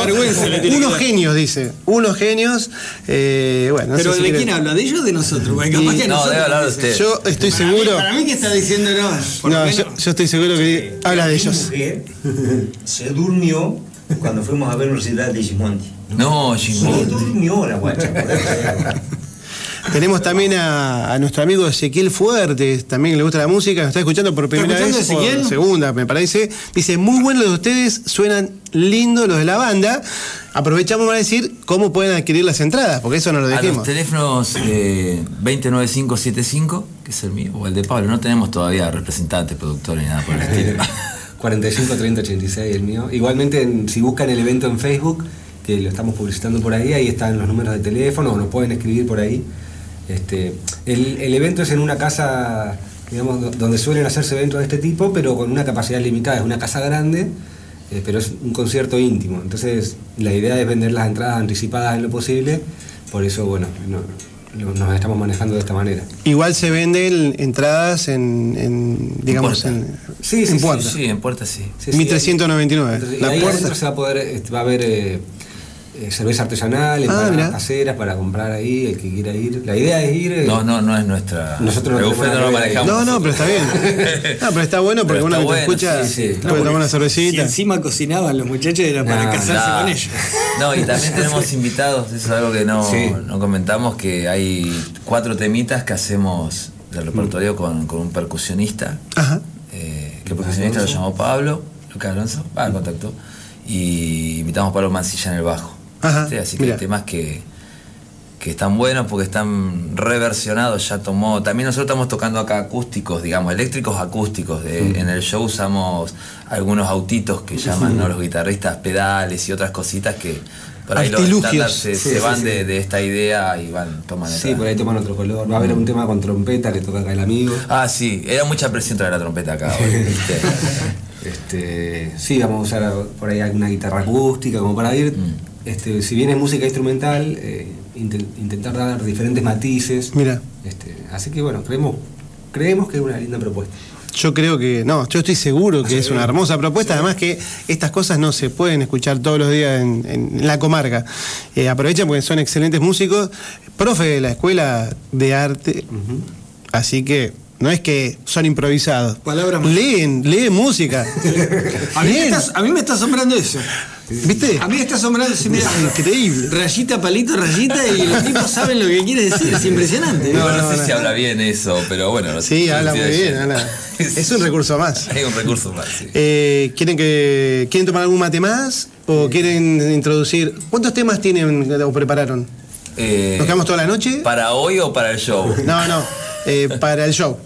Unos genios, dice. Unos genios. eh, bueno, no Pero sé si ¿de quién habla? ¿De ellos o de nosotros? Porque capaz Y- que No, nosotros debe hablar de usted. Yo estoy Para seguro. Mí, para mí que está diciendo no. por lo No, menos. yo, yo estoy seguro que habla de Mi ellos. mujer se durmió cuando fuimos a ver un recital de Gismondi. No, Jimbo. durmió la guacha. (laughs) Tenemos también a, a nuestro amigo Ezequiel Fuertes, también le gusta la música, nos está escuchando por primera escuchando, vez, por Ezequiel? segunda me parece. Dice, muy bueno los de ustedes, suenan lindo los de la banda. Aprovechamos para decir cómo pueden adquirir las entradas, porque eso no lo A los dijimos. teléfonos eh, 209575, que es el mío, o el de Pablo, no tenemos todavía representante, productor ni nada por el (laughs) estilo. 45 30 86 el mío. Igualmente, en- si buscan el evento en Facebook, que lo estamos publicitando por ahí, ahí están los números de teléfono, o nos pueden escribir por ahí. Este, el, el evento es en una casa, digamos, do- donde suelen hacerse eventos de este tipo, pero con una capacidad limitada. Es una casa grande, eh, pero es un concierto íntimo. Entonces, la idea es vender las entradas anticipadas en lo posible. Por eso, bueno, no- nos estamos manejando de esta manera. Igual se venden entradas en, en, digamos, puerta. en, Sí, sí, en sí, puerta. Sí, en puerta sí. Sí, sí, 1399. Entonces, y la ahí puerta. se va a poder, este, va a haber eh, eh, cerveza artesanal, Ah, empanadas caseras para comprar ahí, el que quiera ir. La idea es ir. eh, No, no, no es nuestra. Nosotros no no lo manejamos. No, no, pero está bien. (laughs) No, pero está bueno porque uno que te bueno, escucha sí, sí. puede tomar una Si cervecita. encima cocinaban los muchachos era para No, casarse con ellos. (laughs) No, y también (laughs) tenemos invitados, eso es algo que no, Sí. no comentamos, que hay cuatro temitas que hacemos del repertorio con, con un percusionista. Ajá. Eh, que el percusionista lo llamó Pablo, Lucas Alonso, va, contactó. Y invitamos a Pablo Mancilla en el bajo. Así que mira. hay temas que, que están buenos porque están reversionados, ya tomó. También nosotros estamos tocando acá acústicos, digamos, eléctricos acústicos. de- En el show usamos algunos autitos que llaman ¿no? los guitarristas pedales y otras cositas que por ahí los estándares se, Sí, se sí, van sí. De, de esta idea y van, toman Sí, por ahí toman otro color. Va a haber un tema con trompeta que toca acá el amigo. Ah, sí, era mucha presión traer la trompeta acá. (laughs) Este, sí, vamos a usar por ahí alguna guitarra acústica, como para ir. Mm. Este, si bien es música instrumental, eh, inten- intentar dar diferentes matices. Mira. Este, así que bueno, creemos, creemos que es una linda propuesta. Yo creo que, no, yo estoy seguro que (laughs) es una hermosa propuesta, además que estas cosas no se pueden escuchar todos los días en, en la comarca. Eh, aprovechan porque son excelentes músicos, profe de la escuela de arte, así que no es que son improvisados. Palabras más. leen, leen música. (laughs) A mí, me leen. está, a mí me está asombrando eso. ¿Viste? A mí me está asombrando eso. Mira, Increíble. Rayita, palito, rayita y los tipos saben lo que quiere decir. Es impresionante. No, no, no, sé no. si habla bien eso, pero bueno. no sé. Sí, habla muy bien, habla. (laughs) Es un recurso más. Hay un recurso más, sí. Eh, ¿quieren, que, ¿Quieren tomar algún mate más? ¿O quieren introducir? ¿Cuántos temas tienen o prepararon? Eh, ¿Nos quedamos toda la noche? ¿Para hoy o para el show? No, no, eh, para el show.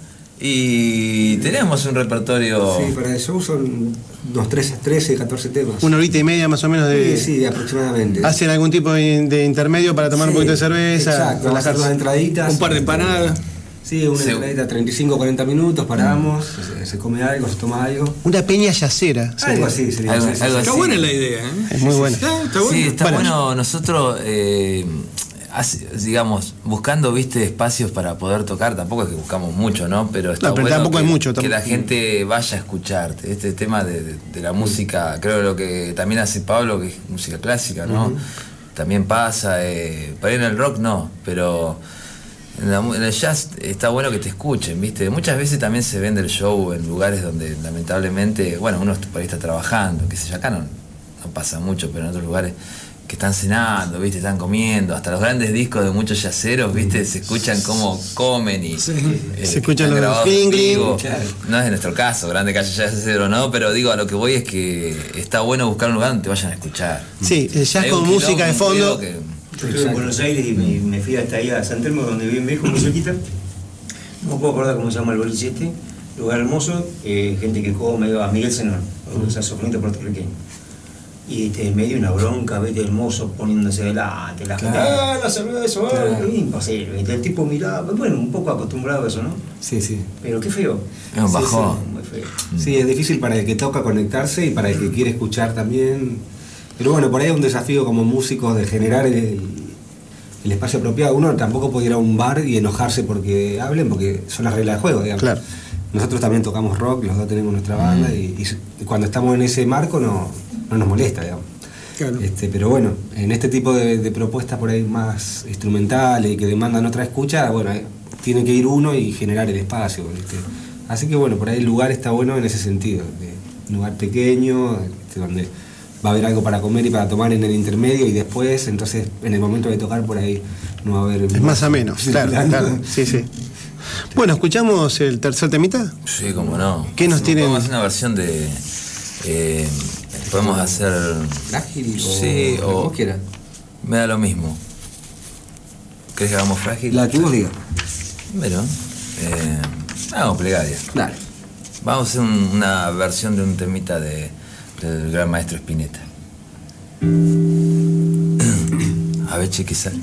Y tenemos un repertorio. Sí, para el show son unos 13, 13 14 temas. Una horita y media más o menos de. Sí, sí, aproximadamente. ¿Hacen algún tipo de, de intermedio para tomar un poquito de cerveza? Exacto, hacer unas entraditas. Un par de empanadas. Sí, una Sí. entradita 35 40 minutos, paramos, se, se come algo, se toma algo. Una peña yacera. Algo así sería. Algo- algo. Está buena la idea, ¿eh? Es muy buena. Está bueno. Sí, está Bueno. bueno. Nosotros, eh, digamos, buscando, viste, espacios para poder tocar, tampoco es que buscamos mucho, ¿no? Pero está No, pero bueno tampoco que, hay mucho, que la gente vaya a escucharte. Este tema de, de- de la música, creo lo que también hace Pablo, que es música clásica, ¿no? También pasa, eh, por ahí en el rock no, pero en, la en el jazz está bueno que te escuchen, ¿viste? Muchas veces también se vende el show en lugares donde lamentablemente, bueno, uno por ahí está trabajando, qué sé yo, acá no, no pasa mucho, pero en otros lugares que están cenando, ¿viste? Están comiendo, hasta los grandes discos de muchos yaceros, ¿viste? Se escuchan cómo comen y... eh, Se escuchan los grabados en. No es en nuestro caso, grande calle yacero, ¿no? Pero digo, a lo que voy es que está bueno buscar un lugar donde te vayan a escuchar. Sí, jazz Hay con música de fondo. que- Yo estuve en Buenos Aires y me, me fui hasta allá a San Telmo, donde vive mi hijo, muy cerquita. No puedo acordar cómo se llama el boliche este. Lugar hermoso, eh, gente que come, a Miguel Senón, un saxofonista puertorriqueño. Y este, medio una bronca, vete el mozo poniéndose delante, la gente, Claro. ¡ah, la cerveza! ah", Claro. Imposible, ¿viste? el tipo miraba, bueno, un poco acostumbrado a eso, ¿no? Sí, sí. Pero qué feo. Es un Sí, bajón. Muy feo. Sí, es difícil para el que toca conectarse y para el que quiere escuchar también. Pero bueno, por ahí es un desafío como músicos de generar el, el espacio apropiado. Uno tampoco puede ir a un bar y enojarse porque hablen, porque son las reglas del juego, digamos. Claro. Nosotros también tocamos rock, los dos tenemos nuestra banda y, y cuando estamos en ese marco no, no nos molesta, digamos. Claro. Este, pero bueno, en este tipo de, de propuestas por ahí más instrumentales y que demandan otra escucha, bueno, eh, tiene que ir uno y generar el espacio. ¿viste? Así que bueno, por ahí el lugar está bueno en ese sentido, de un lugar pequeño, este, donde va a haber algo para comer y para tomar en el intermedio y después, entonces en el momento de tocar por ahí no va a haber... Es más o menos, claro, (laughs) claro. Sí, sí. Bueno, ¿escuchamos el tercer temita? Sí, como no. ¿Qué nos tienen? Podemos hacer una versión de. eh, podemos hacer. Frágil o Sí, o. vos quieras. Me da lo mismo. ¿Crees que hagamos frágil? La que vos digas. Bueno, eh, hagamos plegaria. Dale. Vamos a hacer un- una versión de un temita de, del gran maestro Spinetta. (clears throat) A ver, che, ¿qué sale?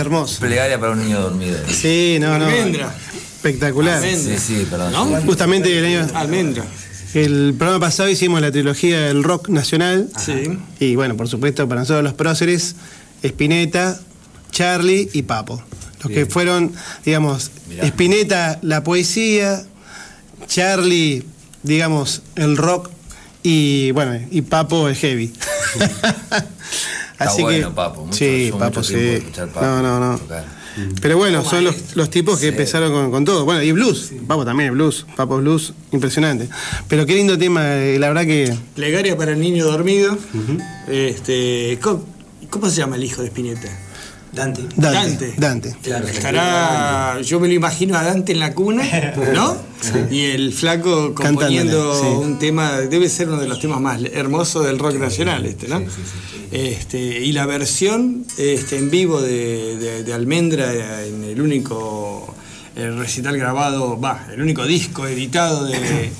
Hermoso. Plegaria para un niño dormido. Sí, no, no. Almendra. Espectacular. Sí, sí, perdón. ¿No? Justamente el año. Almendra. El programa pasado hicimos la trilogía del rock nacional. Sí. Y bueno, por supuesto, para nosotros los próceres, Spinetta, Charlie y Papo. Los que fueron, digamos, Mirá. Spinetta la poesía, Charlie, digamos, el rock y bueno, y Papo el heavy. (laughs) Está bueno, Papo, mucho- sí, Papo, mucho sí. Papo no, no, no. tocar. Pero bueno, son los, los tipos que Sí. empezaron con, con todo. Bueno, y blues. Papo también, blues. Papo blues, impresionante. Pero qué lindo tema, eh, la verdad que. Plegaria para el niño dormido. este, ¿cómo, cómo se llama el hijo de Spinetta? Dante. Dante. Dante. Claro, Estará, yo me lo imagino a Dante en la cuna, ¿no? Y el flaco componiendo sí. un tema, debe ser uno de los temas más hermosos del rock nacional, este, ¿no? Este, y la versión este, en vivo de, de- de Almendra en el único eh, recital grabado, va, el único disco editado de,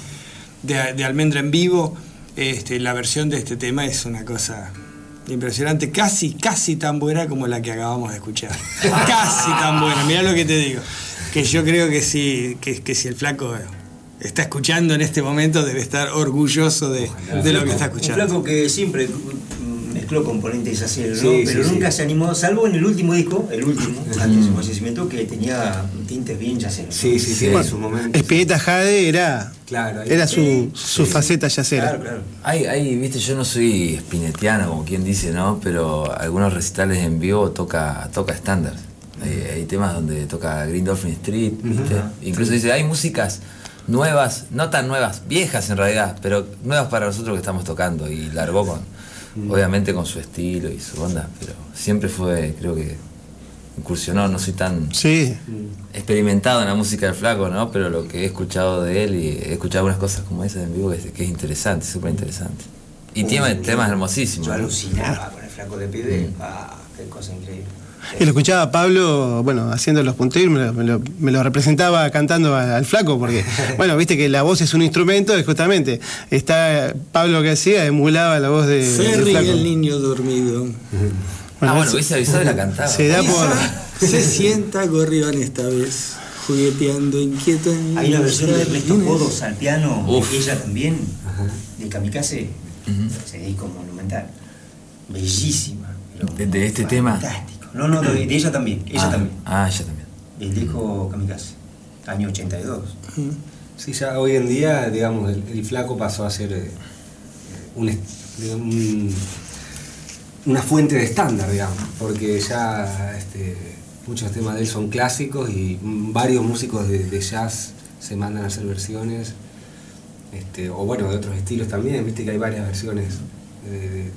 de- de Almendra en vivo, este, la versión de este tema es una cosa impresionante, casi, casi tan buena como la que acabamos de escuchar. (laughs) casi tan buena, mirá lo que te digo. Que yo creo que si, que, que si el flaco está escuchando en este momento, debe estar orgulloso de, de lo que está Un escuchando. flaco que siempre mezcló componentes así, ¿no? Sí, pero sí, nunca sí. se animó, salvo en el último disco, el último, antes de su fallecimiento, que tenía tintes bien yaceros. Sí, sí, sí, en su momento. Spinetta Jade era, Claro, ahí- era su, su faceta yacera. Claro, claro. Hay, hay, viste, yo no soy spinetiano, como quien dice, ¿no? Pero algunos recitales en vivo toca, toca estándar. Hay, hay temas donde toca Green Dolphin Street, ¿viste? Incluso dice, hay músicas nuevas, no tan nuevas, viejas en realidad, pero nuevas para nosotros que estamos tocando. Y largó con, obviamente con su estilo y su onda, pero siempre fue, creo que incursionó, no soy tan Sí. experimentado en la música del flaco, ¿no? Pero lo que he escuchado de él y he escuchado algunas cosas como esas en vivo que es, que es interesante, súper interesante. Y tiene temas hermosísimos. Yo alucinaba con el flaco de pibe. Ah, qué cosa increíble. Y lo escuchaba a Pablo, bueno, haciendo los punteros, me lo, me lo- me lo representaba cantando al flaco, porque, (laughs) bueno, viste que la voz es un instrumento, y justamente está Pablo que hacía, emulaba la voz de, Ferry flaco. el niño dormido. ah, bueno, se- hubiese avisado y la cantaba. Se da por. Se sienta Gorrión esta vez, jugueteando inquieto en Hay una versión de Ernesto. Codos al piano, Uf. ella también, de Kamikaze, ese disco monumental. Bellísima. De- de este tema. No, no, de, de ella también, ella ah, también. Ah, ella también. El disco Kamikaze, año 82. Sí, ya hoy en día, digamos, el, el flaco pasó a ser eh, un, digamos, un- una fuente de estándar, digamos, porque ya este, muchos temas de él son clásicos y mm, varios músicos de, de jazz se mandan a hacer versiones, este, o bueno, de otros estilos también, viste que hay varias versiones de, de-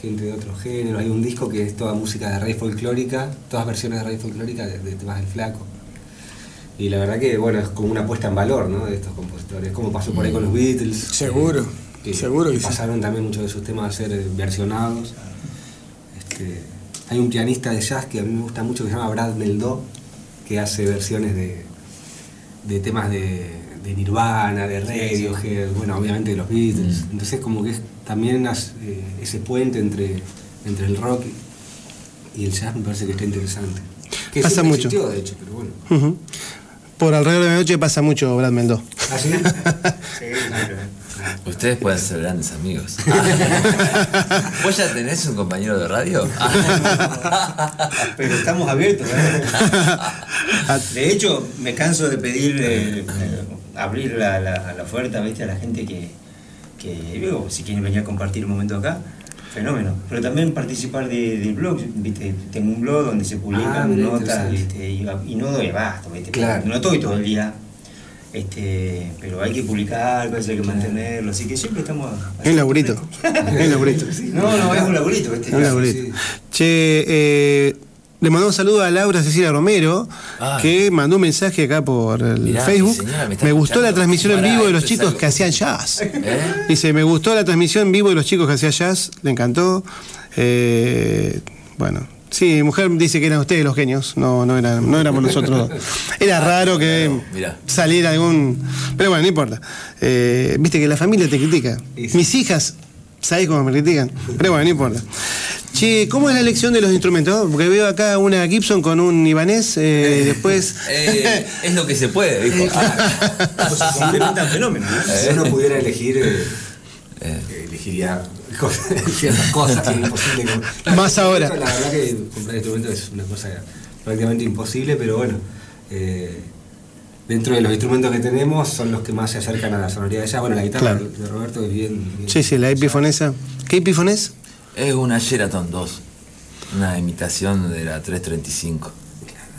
gente de otros géneros, hay un disco que es toda música de raíz folclórica, todas versiones de raíz folclórica de, de temas del flaco. Y la verdad que, bueno, es como una puesta en valor, ¿no? De estos compositores. Como pasó por ahí con los Beatles. Seguro, que- seguro que que sí. pasaron también muchos de sus temas a ser eh, versionados. Este, hay un pianista de jazz que a mí me gusta mucho que se llama Brad Meldó, que hace versiones de, de temas de, de Nirvana, de Radiohead, bueno, obviamente de los Beatles. Entonces como que es también eh, ese puente entre, entre el rock y el jazz me parece que está interesante. Que Pasa mucho. existió, de hecho, pero bueno. Por alrededor de la noche pasa mucho Brad Mendó. ¿Ah, sí? (laughs) Sí, claro. Ustedes pueden ser grandes amigos. (laughs) ¿Vos ya tenés un compañero de radio? Pero estamos abiertos. ¿eh? (laughs) De hecho, me canso de pedir eh, abrir la, la, la oferta ¿viste? a la gente que, que digo, si quieren venir a compartir un momento acá, fenómeno. Pero también participar de, del blog, ¿viste? tengo un blog donde se publican Ah, notas. Y, y no doy abasto, ¿viste? Claro. no estoy todo el día. Este, pero hay que publicar, pues hay que mantenerlo, así que siempre estamos. Es un laburito. Es un laburito. (laughs) No, no, es un laburito, ¿viste? Es un laburito. Che, eh, le mandó un saludo a Laura Cecilia Romero, Ah. que mandó un mensaje acá por el Mirá, Facebook. señora me gustó la transmisión en vivo de los chicos algo- que hacían jazz. ¿Eh? Dice, me gustó la transmisión en vivo de los chicos que hacían jazz, le encantó. Eh, bueno, sí, mi mujer dice que eran ustedes los genios, no, no, eran, no éramos nosotros. (laughs) Era raro que Mirá. saliera algún... Pero bueno, no importa. Eh, Viste que la familia te critica. Mis hijas ¿Sabés cómo me critican? Pero bueno, no importa. Che, ¿cómo es la elección de los instrumentos? Porque veo acá una Gibson con un Ibanés, eh, después. Eh, es lo que se puede, (laughs) dijo. Se complementan fenómenos. ¿no? Si uno pudiera elegir, eh, eh, elegiría (laughs) ciertas cosas que es imposible. com- (laughs) Más ahora. La verdad que comprar instrumentos es una cosa prácticamente imposible, pero bueno, eh, dentro de los instrumentos que tenemos son los que más se acercan a la sonoridad de ella. Bueno, la guitarra Claro. de Roberto es bien. bien- Sí, sí, la epifonesa. ¿Qué epifonés? Es una Sheraton 2. Una imitación de la 335.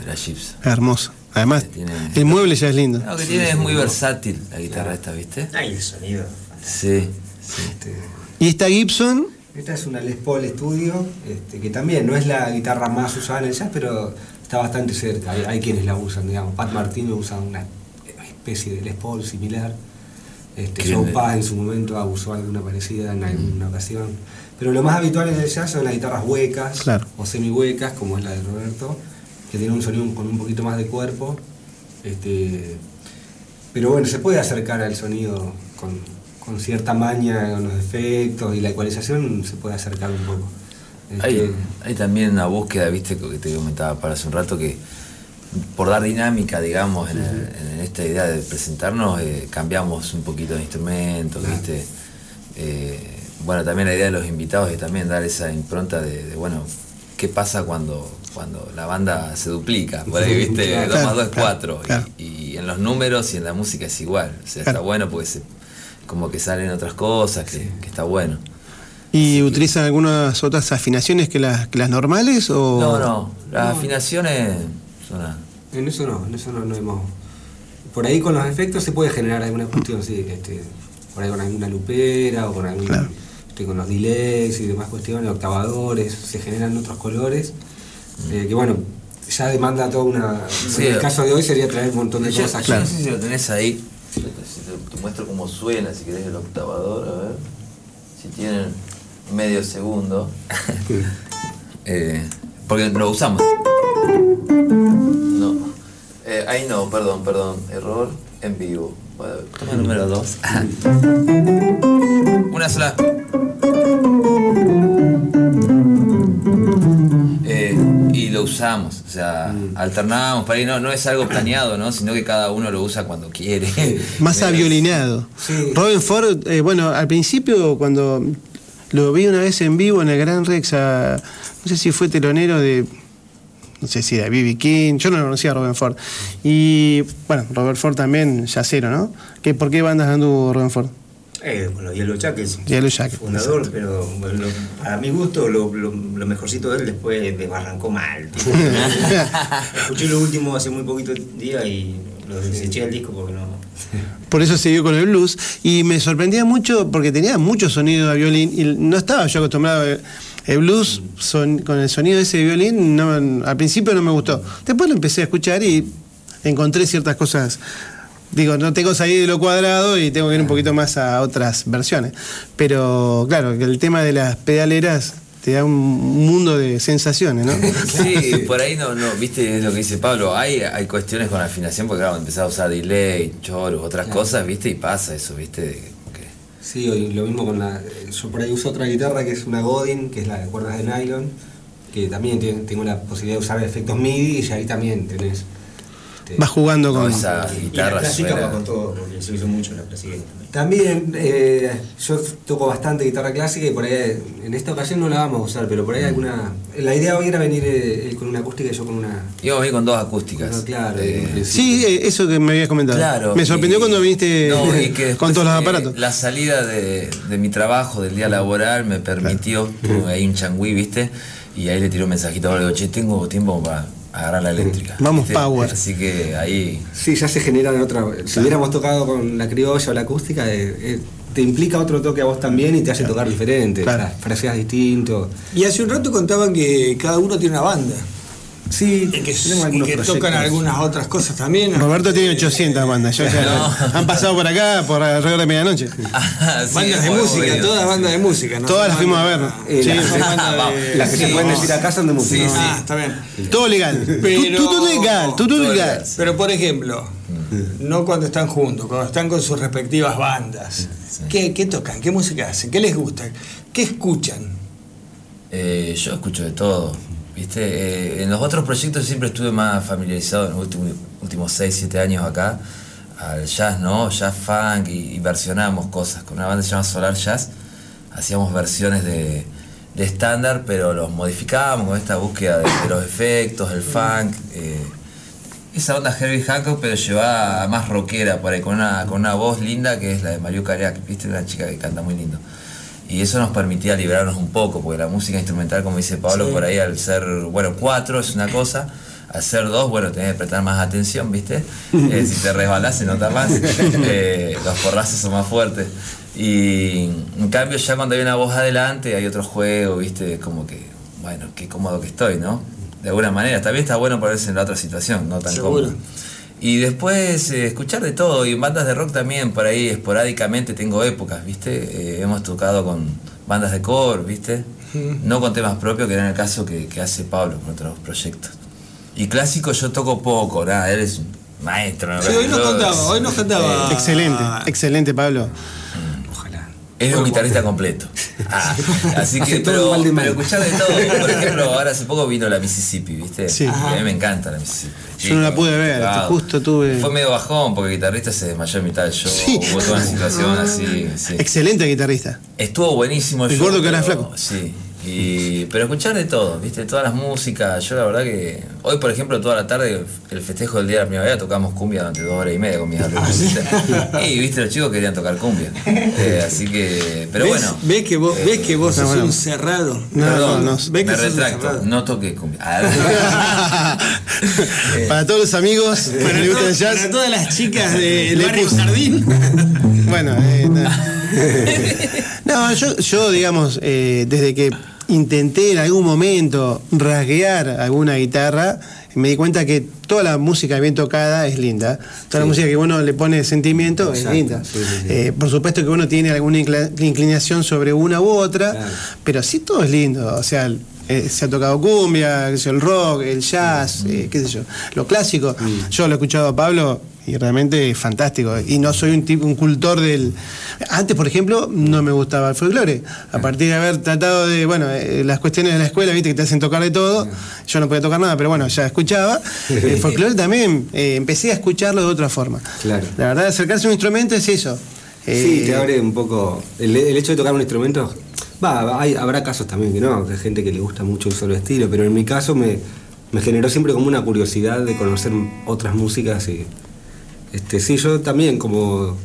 De la Gibbs. Hermoso. Además, Tiene- el mueble ya es lindo. Lo que tiene es muy versátil la guitarra esta, ¿viste? Ay, el sonido. Sí. este, Y esta Gibson, Esta es una Les Paul Studio, este, que también no es la guitarra más usada en el jazz, pero está bastante cerca. Hay, hay quienes la usan, digamos. Pat Martino usa una especie de Les Paul similar. Este, Joe. Pass en su momento usó alguna parecida en alguna ocasión. Pero lo más habitual en el jazz son las guitarras huecas Claro. o semi huecas, como es la de Roberto, que tiene un sonido con un poquito más de cuerpo. Este, pero bueno, se puede acercar al sonido con, con cierta maña, con los efectos y la ecualización se puede acercar un poco. Este, Hay, hay también una búsqueda, viste, que te comentaba para hace un rato, que por dar dinámica, digamos, en, el- en esta idea de presentarnos, eh, cambiamos un poquito de instrumentos, viste. Eh, bueno, también la idea de los invitados es también dar esa impronta de, de, bueno, ¿qué pasa cuando, cuando la banda se duplica? Por ahí, (laughs) viste, Claro, 2 más 2 es claro, 4. claro. Y, y en los números y en la música es igual. O sea, Claro. está bueno porque se, como que salen otras cosas, que, que está bueno. ¿y utilizan algunas otras afinaciones que las, que las normales? O... No, no, las afinaciones son a- En eso no, en eso no, no hemos. Por ahí con los efectos se puede generar alguna cuestión, sí, este, por ahí con alguna lupera o con algún, Claro. Este, con los delays y demás cuestiones, octavadores, se generan otros colores, eh, que bueno, ya demanda toda una. Sí, en el caso de hoy sería traer un montón de Yo- cosas. yo no sé si lo tenés ahí. Si te, te muestro cómo suena, si querés el octavador, a ver. Si tienen medio segundo. (laughs) Eh, porque lo usamos. No. Eh, ahí no, perdón, perdón. Error en vivo. Bueno, Toma el número 2. (laughs) (laughs) Una sola. Eh, y lo usamos, o sea, alternamos para ahí, no, no es algo planeado, ¿no? Sino que cada uno lo usa cuando quiere. (laughs) Más aviolinado. Sí. Robin Ford, eh, bueno, al principio cuando lo vi una vez en vivo en el Gran Rex, a- no sé si fue telonero de, no sé si de B.B. King, yo no lo conocía a Robin Ford. Y bueno, Robert Ford también, yacero, ¿no? ¿Qué, ¿Por qué bandas anduvo Robin Ford? Eh, con los Yellow Jackets. Yellow Jackets, Fundador, pero bueno, a mi gusto lo, lo- lo mejorcito de él después desbarrancó mal. (laughs) Escuché lo último hace muy poquito día y lo deseché el disco porque no. Por eso siguió con el blues. Y me sorprendía mucho porque tenía mucho sonido de violín y no estaba yo acostumbrado. a- El blues son- con el sonido de ese violín no- al principio no me gustó. Después lo empecé a escuchar y encontré ciertas cosas. Digo, no tengo salir de lo cuadrado y tengo que ir un poquito más a otras versiones. Pero claro, el tema de las pedaleras te da un mundo de sensaciones, ¿no? (laughs) Sí, por ahí no, no, viste es lo que dice Pablo, hay, hay cuestiones con afinación porque claro, empezás a usar delay, choros, otras Claro. cosas, viste, y pasa eso, viste, Sí, y lo mismo con la. Yo por ahí uso otra guitarra que es una Godin, que es la de cuerdas de nylon, que también tengo la posibilidad de usar efectos MIDI y ahí también tenés. Este, Vas jugando con. esa Y la guitarra clásica suena. va con todo, porque se usa mucho la clásica. También eh, yo toco bastante guitarra clásica y por ahí en esta ocasión no la vamos a usar, pero por ahí alguna. La idea hoy era venir eh, él con una acústica y yo con una. Íbamos a ir con dos acústicas. No, claro, Eh. Sí, eso que me habías comentado. Claro. me sorprendió y- cuando viniste No, y (laughs) que con todos los aparatos. la salida de, de mi trabajo, del día laboral, me permitió, tuve ahí un changüí, ¿viste? Y ahí le tiró un mensajito, le digo, che, tengo tiempo para agarrar la eléctrica. Vamos, ¿viste? power. Así que ahí. Sí, ya se generan otra. Si hubiéramos tocado con la criolla o la acústica, eh, eh, te implica otro toque a vos también y te hace tocar diferente. Claro. Claro. Fraseas distintos. Y hace un rato contaban que cada uno tiene una banda. Sí, Y que, tenemos y algunos que proyectos. tocan algunas otras cosas también. Roberto tiene 800 bandas. yo ya- Han pasado por acá por alrededor de medianoche. Sí, bandas de música, todas bandas de música. ¿no? Todas las fuimos a ver. Eh, Sí, las, sí. banda de- las que se Sí, pueden decir acá son de música. Sí, sí. Ah, está bien. Todo legal. Pero- Tú- tú- Todo legal. Tú, tú Todo legal. legal. Pero por ejemplo, no cuando están juntos, cuando están con sus respectivas bandas. ¿Qué, qué tocan? ¿Qué música hacen? ¿Qué les gusta? ¿Qué escuchan? Eh, yo escucho de todo. ¿Viste? Eh, en los otros proyectos siempre estuve más familiarizado en los últimos, últimos 6, 7 años acá al jazz, ¿no? Jazz funk y, y versionábamos cosas. Con una banda que se llama Solar Jazz hacíamos versiones de, de estándar, pero los modificábamos con esta búsqueda de, los efectos, el funk. eh, esa onda Herbie Hancock, pero llevada más rockera por ahí, con una, con una voz linda que es la de Mario Cariac, ¿viste? Una chica que canta muy lindo. Y eso nos permitía liberarnos un poco, porque la música instrumental, como dice Pablo, Sí. por ahí al ser, bueno, cuatro es una cosa, al ser dos, bueno, tenés que prestar más atención, ¿viste? Eh, si te resbalás se nota más, (laughs) eh, los porrazos son más fuertes. Y en cambio ya cuando hay una voz adelante hay otro juego, ¿viste? Como que, bueno, qué cómodo que estoy, ¿no? De alguna manera, también está bueno ponerse en la otra situación, no tan Seguro. cómodo. Y después eh, escuchar de todo, y en bandas de rock también, por ahí esporádicamente tengo épocas, ¿viste? Eh, hemos tocado con bandas de core, ¿viste? No con temas propios, que era el caso que, que hace Pablo con otros proyectos. Y clásico yo toco poco, nada, él es un maestro. ¿no? Sí, hoy nos contaba, hoy nos contaba. Eh, Excelente, excelente, Pablo. Es un guitarrista completo. (laughs) Ah, así que, pero, pero escuchar de todo. Por ejemplo, (laughs) ahora hace poco vino la Mississippi, ¿viste? Sí. A mí me encanta la Mississippi. Yo no la pude ver, justo tuve- Fue medio bajón porque el guitarrista se desmayó en mitad del show. Sí. Hubo toda una situación así. (laughs) sí. Excelente guitarrista. Estuvo buenísimo El show, gordo que pero- flaco. Sí. Y, pero escuchar de todo, ¿viste? Todas las músicas. Yo la verdad que. Hoy, por ejemplo, toda la tarde, el festejo del Día de la Primavera, tocamos cumbia durante dos horas y media con mis alumnos. ¿viste? Y, viste, los chicos querían tocar cumbia. Eh, así que. Pero ¿Ves, bueno. ves que vos, ves que vos no, sos bueno. un cerrado. Perdón, Ves que me sos un retracto, cerrado. no toqué cumbia. Ah, (laughs) Para todos los amigos, Para, que les gusta el to- jazz. para todas las chicas del Le barrio Jardín. Bueno, eh, no. (laughs) (laughs) No, yo, yo digamos, eh, desde que intenté en algún momento rasguear alguna guitarra, me di cuenta que toda la música bien tocada es linda. Toda la música que uno le pone sentimiento Exacto, es linda. sí, sí, sí. Eh, por supuesto que uno tiene alguna inclinación sobre una u otra, pero sí todo es lindo. O sea, eh, se ha tocado cumbia, el rock, el jazz, eh, qué sé yo, lo clásico. Yo lo he escuchado a Pablo y realmente es fantástico. Y no soy un tipo, un cultor del. Antes, por ejemplo, no me gustaba el folclore. A partir de haber tratado de, bueno, eh, las cuestiones de la escuela, viste, que te hacen tocar de todo. Yo no podía tocar nada, pero bueno, ya escuchaba. El folclore también eh, empecé a escucharlo de otra forma. Claro. La verdad, acercarse a un instrumento es eso. Sí, Eh, te abre un poco. El, el hecho de tocar un instrumento. Va, hay- habrá casos también que no, que hay gente que le gusta mucho un solo estilo, pero en mi caso me, me generó siempre como una curiosidad de conocer otras músicas y. Este, sí, yo también, como,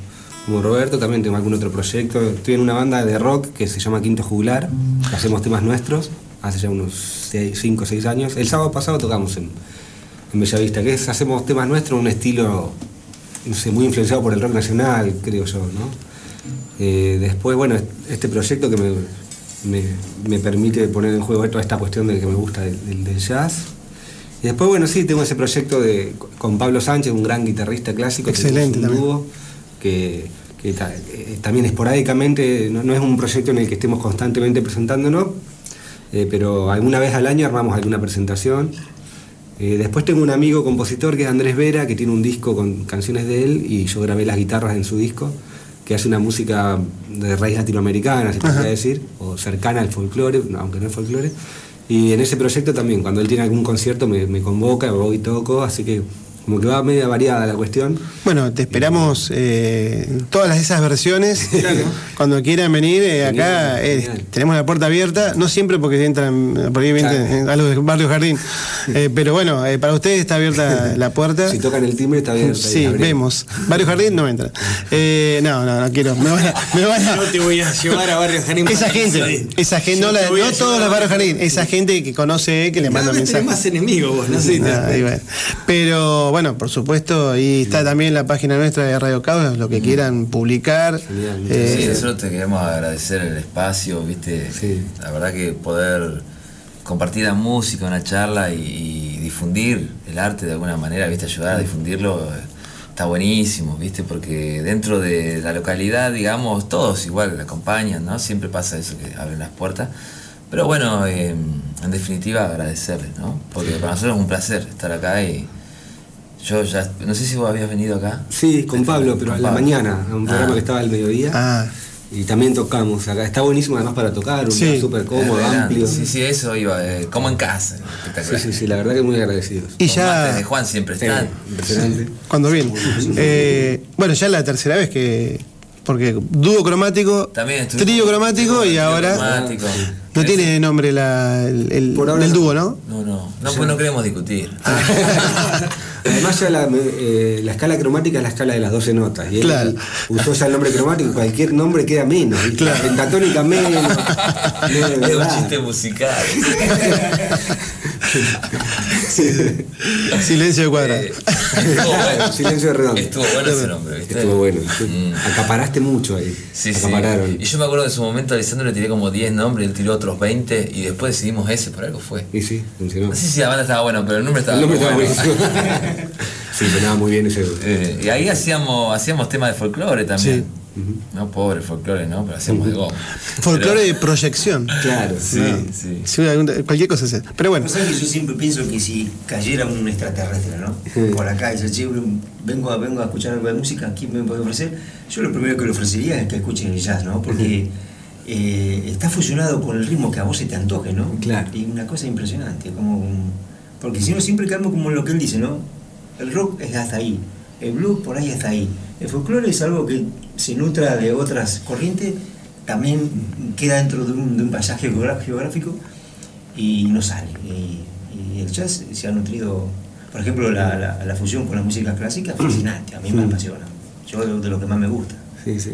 Roberto, también tengo algún otro proyecto. Estoy en una banda de rock que se llama Quinto Jugular, hacemos temas nuestros, hace ya unos 5 o 6 años. El sábado pasado tocamos en, en Bellavista, que es, hacemos temas nuestros, un estilo muy influenciado por el rock nacional, creo yo. Eh, después, bueno, este proyecto que me, permite poner en juego toda esta cuestión de que me gusta del- del jazz. Y después, bueno, sí, tengo ese proyecto de, con Pablo Sánchez, un gran guitarrista clásico. Excelente un dúo que, que ta- eh, también esporádicamente, no, no es un proyecto en el que estemos constantemente presentándonos, eh, pero alguna vez al año armamos alguna presentación. Eh, después tengo un amigo compositor que es Andrés Vera, que tiene un disco con canciones de él y yo grabé las guitarras en su disco, que hace una música de raíz latinoamericana, se podría decir, o cercana al folclore, aunque no es folclore. Y en ese proyecto también, cuando él tiene algún concierto me, convoca, voy y toco, así que como que va media variada la cuestión. Bueno, te esperamos eh, todas esas versiones. (laughs) Cuando quieran venir eh, acá, Genial, eh, tenemos la puerta abierta. No siempre porque entran por ahí vienen a los de Barrio Jardín. (laughs) Eh, pero bueno, eh, para ustedes está abierta (laughs) la puerta. Si tocan el timbre está abierto. ahí, Sí, vemos. Barrio Jardín no entra. Eh, no, no, no quiero. Me van a, me van a- No te voy a llevar a Barrio Jardín. esa gente, esa gente, Yo no, la- no todos los Barrio Barrio Jardín, esa gente que conoce, que le manda mensajes. más enemigos vos, no sé. Bueno. Pero bueno, por supuesto, y está también la página nuestra de Radio Caos, lo que quieran publicar. Genial, Eh, Sí, nosotros te queremos agradecer el espacio, viste. Sí. La verdad que poder compartir la música, una charla y, y difundir el arte de alguna manera, viste, ayudar a difundirlo, eh, está buenísimo, viste, porque dentro de la localidad, digamos, todos igual acompañan, ¿no? Siempre pasa eso que abren las puertas. Pero bueno, eh, en definitiva agradecerles, ¿no? Porque para nosotros es un placer estar acá y, Yo ya, no sé si vos habías venido acá. Sí, con Pablo, pero Con a la Pablo. mañana, a un programa Ah. que estaba al mediodía. Ah, Y también tocamos acá. Está buenísimo además para tocar, un Sí. lugar súper cómodo, amplio. Sí, sí, eso iba, eh, como en casa. Sí, Espectacular. sí, sí, la verdad que muy agradecidos. y Los mates de ya. Juan siempre están. impresionante. Cuando viene. Eh, bueno, ya es la tercera vez que. Porque dúo cromático, También trío cromático y ahora. cromático. No tiene nombre la, el, el- Por ahora del no. dúo, ¿no? No, no, no, pues no queremos discutir. (laughs) Además ya la, eh, la escala cromática es la escala de las 12 notas. Y él Claro. usó ya el nombre cromático, cualquier nombre queda menos. Claro. La pentatónica menos. (laughs) Es un chiste musical. (laughs) Silencio de cuadrado. Eh, estuvo (laughs) bueno. Silencio de redondo. Estuvo bueno ese nombre, ¿viste? Estuvo bueno. Mm. Acaparaste mucho ahí. Sí, sí. Y yo me acuerdo que en su momento a Alessandro le tiré como 10 nombres, él tiró otros 20 y después decidimos ese, por algo fue. Y sí, funcionó. No sé si la banda estaba buena, pero el nombre estaba El nombre muy estaba bueno. (laughs) sí, sonaba muy bien ese. (laughs) Eh, y ahí hacíamos, hacíamos temas de folclore también. No pobre folclore, ¿no? Pero hacíamos de goma. (laughs) Folclore Pero- de proyección. (laughs) Claro. Sí, No. sí. Sí, algún- cualquier cosa sea. Pero bueno, Vos sabés que yo siempre pienso que si cayera un extraterrestre, ¿no? Sí. Por acá, y dice, che, vengo a, vengo a escuchar algo de música, ¿quién me puede ofrecer? Yo lo primero que le ofrecería es que escuchen el jazz, ¿no? Porque eh, está fusionado con el ritmo que a vos se te antoje, ¿no? Claro. Y una cosa impresionante, como... un- Porque si no, siempre quedamos como lo que él dice, ¿no? El rock es hasta ahí, el blues por ahí hasta ahí. El folclore es algo que se nutra de otras corrientes, también queda dentro de un, de un pasaje geográfico y no sale. Y, y el jazz se ha nutrido, por ejemplo, la, la, la fusión con la música clásica, (clears throat) fascinante, a mí me apasiona. Yo de, de lo que más me gusta. Sí, sí.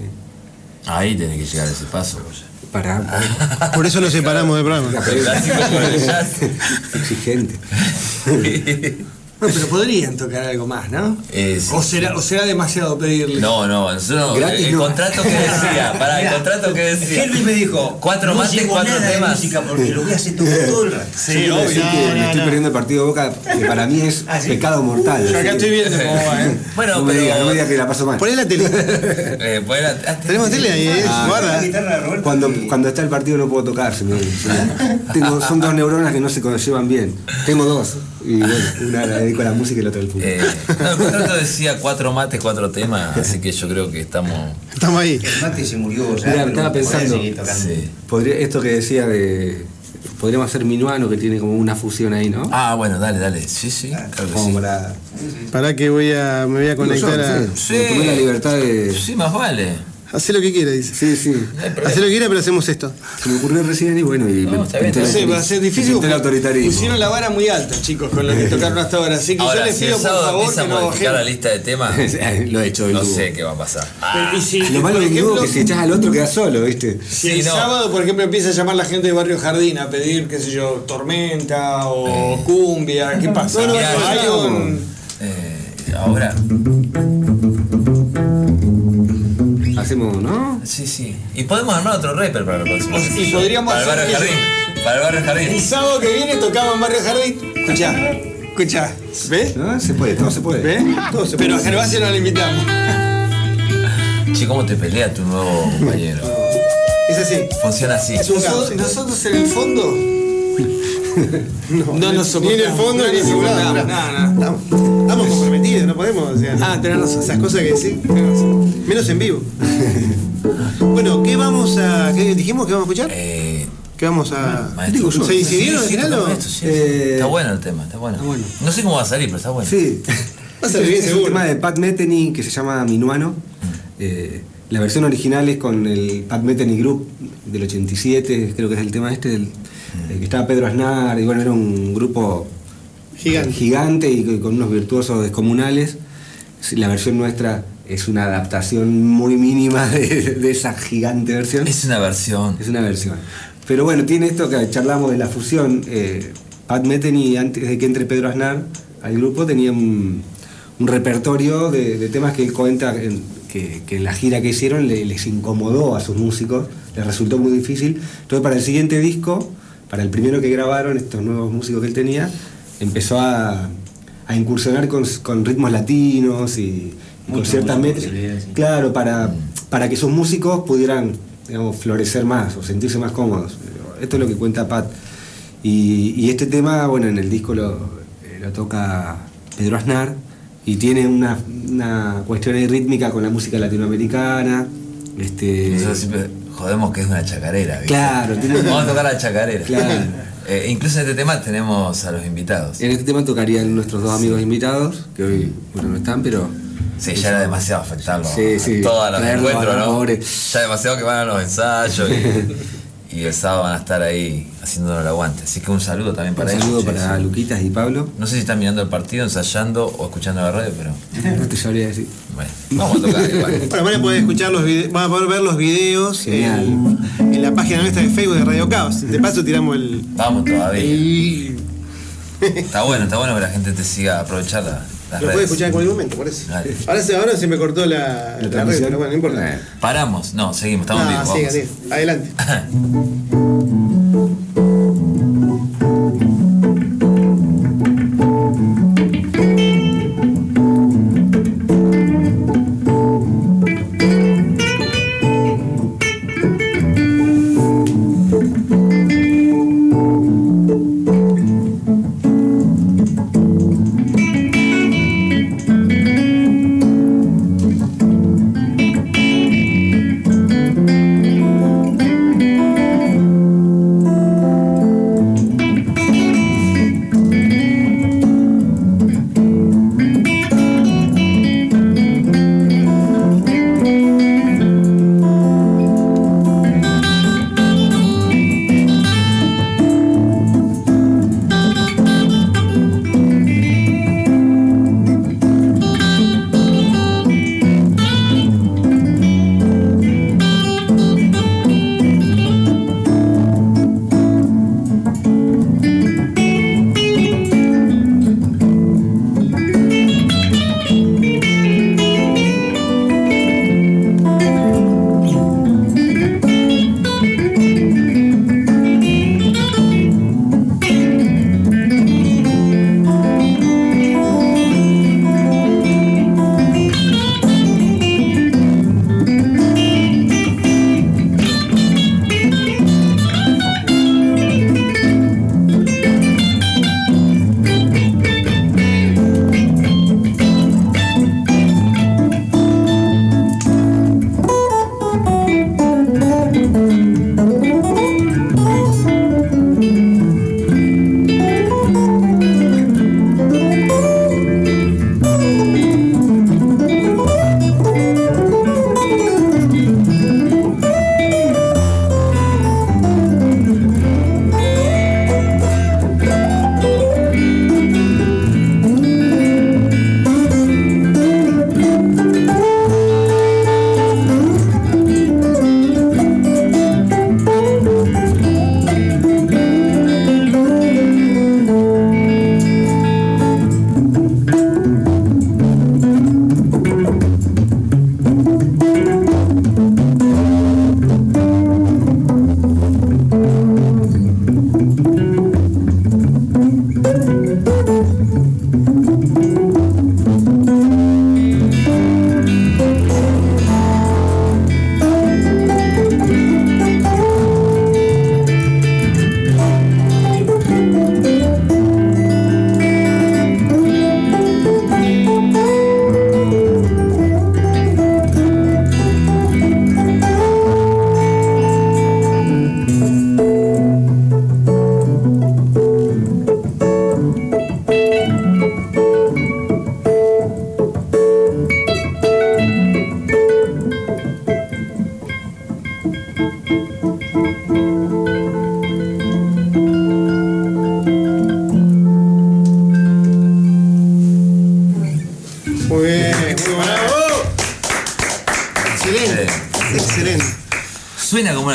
Ahí tenés que llegar a ese paso. Para. (laughs) por eso nos separamos del programa. Exigente. (laughs) No, pero podrían tocar algo más, ¿no? Eh, sí. o, será, o será demasiado pedirle. No, no, nosotros, Gratis el, no. contrato que decía, (laughs) pará, el contrato que decía. Helvi me dijo, Cuatro no mates, cuatro nada de temas. música porque lo voy a hacer todo el rato. Sí, quiero obvio. decir que me estoy perdiendo el partido de Boca, que para mí es Ah, ¿sí? pecado mortal. Yo acá estoy viendo cómo va, ¿eh? (laughs) Bueno, no me pero. digas, no me digas que la paso mal. Poné la tele. (laughs) Eh, era- ah, Tenemos tele ahí, ¿eh? Ah, Guarda. La de Roberto Cuando, y- cuando está el partido no puedo tocar. se me- se me- tengo, son dos neuronas que no se llevan bien. Tengo dos. Y bueno, una la dedico a la música y la otra al fútbol. eh, no, el contrato decía cuatro mates, cuatro temas, así que yo creo que estamos. Estamos ahí. El mate se murió ya. Pero estaba pensando. Sí. Podría, esto que decía de. Podríamos hacer Minuano, que tiene como una fusión ahí, ¿no? Ah, bueno, dale, dale. Sí, sí, claro que como sí. para. Para que voy a, me voy a Digo yo, conectar a. no sé, me tomé la libertad de. Sí, más vale. Hacer lo que quiera, dice. Sí, sí. Hacer lo que quiera, pero hacemos esto. Se me ocurrió recién y bueno, y No, me está bien, pinté No el sé, va a ser difícil. Pusieron la vara muy alta, chicos, con lo que (laughs) tocaron hasta ahora. Así que yo Ahora, les si pido por favor que a no modificar la bajen. lista de temas, (laughs) Lo he hecho no dúo. sé qué va a pasar. Si, Lo malo por de un dúo ejemplo, que si echas al otro queda solo, ¿viste? Si Sí, el no. sábado, por ejemplo, empieza a llamar la gente de Barrio Jardín a pedir, qué sé yo, tormenta o cumbia, ¿qué pasa? No, no, Hay no, un- Eh, ahora, Hacemos, ¿no? sí, sí. Y podemos armar otro rapper para el próximo. Y podríamos para el barrio hacer jardín. Para el barrio El jardín. sábado que viene tocamos en Barrio Jardín. Escuchá, escuchá. ¿Ves? ¿No? Se puede, todo se puede. ¿Ves? Pero a Gervasio no le invitamos. (laughs) Che, ¿cómo te pelea tu nuevo compañero? Es así. Funciona así. Nosotros, nosotros en el fondo. (laughs) No, nos Ni en el fondo ni en ningún lado. No, no, no. Estamos, estamos comprometidos, no podemos. o sea, Ah, tenés razón. Esas cosas que decís. Menos en vivo. (laughs) bueno, ¿qué vamos a. ¿Qué dijimos que vamos a escuchar? Eh, ¿Qué vamos a. maestro. ¿Se decidieron al Sí, sí, final o.? esto, sí. Eh, Está bueno el tema, está bueno. está bueno. No sé cómo va a salir, pero está bueno. Sí. (laughs) Va a salir bien, es un seguro. tema de Pat Metheny que se llama Minuano. Eh, la versión original es con el Pat Metheny Group del 87, creo que es el tema este, del, eh, que estaba Pedro Aznar, y bueno, era un grupo Gigante. gigante y con unos virtuosos descomunales. La versión nuestra es una adaptación muy mínima de, de esa gigante versión. Es una versión. Es una versión. Pero bueno, tiene esto que charlamos de la fusión. eh, Pat Metheny, antes de que entre Pedro Aznar al grupo, tenía un, un repertorio de, de temas que él cuenta en- que, que en la gira que hicieron le- les incomodó a sus músicos, les resultó muy difícil. Entonces, para el siguiente disco, para el primero que grabaron, estos nuevos músicos que él tenía, empezó a, a incursionar con, con ritmos latinos y, y con ciertas métricas. sí. Claro, para, para que sus músicos pudieran digamos, florecer más o sentirse más cómodos. Esto es lo que cuenta Pat. Y, y este tema, bueno, en el disco lo, eh, lo toca Pedro Aznar y tiene una, una cuestión ahí rítmica con la música latinoamericana. Este, Nosotros siempre jodemos que es una chacarera. ¿viste? Claro, tiene- Vamos a tocar la chacarera. Claro. (laughs) Eh, incluso en este tema tenemos a los invitados. En este tema tocarían nuestros dos amigos invitados, que hoy bueno, no están, pero. Sí, ya era demasiado afectarlo Sí, sí. todos los encuentros, ¿no? Ya demasiado que van a los ensayos y, (laughs) y el sábado van a estar ahí haciéndonos el aguante. Así que un saludo también para Un ellos. saludo che, para sí. Luquitas y Pablo. No sé si están mirando el partido, ensayando o escuchando la radio, pero (laughs) No te sabría decir. bueno, vamos a tocar (laughs) igual. Bueno, van a poder escuchar los vide- van a poder ver los videos en, en la página nuestra de Facebook de Radio Caos. De paso tiramos el. Vamos todavía. y- Está bueno, está bueno que la gente te siga aprovechar la- las Lo redes. puede escuchar en cualquier momento, por eso. Dale. Ahora se, ahora se me cortó la, la red, transmisión. pero bueno, no importa. Eh. Paramos, no, seguimos, estamos Ah, vivos. siga, siga. Adelante. (laughs)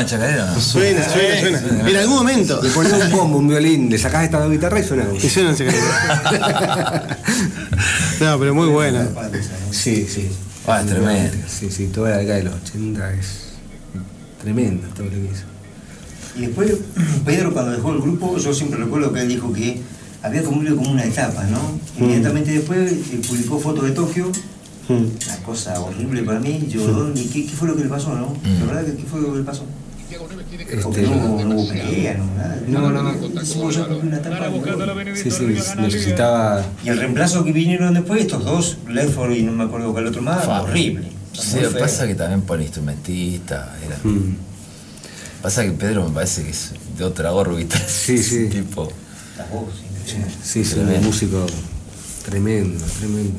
chacarera? Suena, suena, suena. En algún momento. Le pones un bombo, un violín, le sacás esta guitarra y suena. Y suena en secreto. (laughs) No, pero muy buena. Sí, sí. Ah, es tremendo. Sí, sí, toda la década de los 80 es tremendo todo lo que hizo. Y después, (clears throat) Pedro, cuando dejó el grupo, yo siempre recuerdo que él dijo que había cumplido como una etapa, ¿no? Inmediatamente después eh, publicó fotos de Tokio, una cosa horrible para mí. Yo, ¿y qué, qué fue lo que le pasó, no? La verdad, que ¿qué fue lo que le pasó? Este, no, no hubo pelea, no nada. no, no, de- sí, sí, necesitaba. Y el reemplazo que vinieron después, estos dos, Ledford y no me acuerdo cuál otro más, Fa. horrible. Sí, pasa que también por instrumentista. Era... Mm. Pasa que Pedro me parece que es de otra órbita. (laughs) Sí, sí. tipo. La voz, impresionante. Sí, sí, un músico tremendo, tremendo.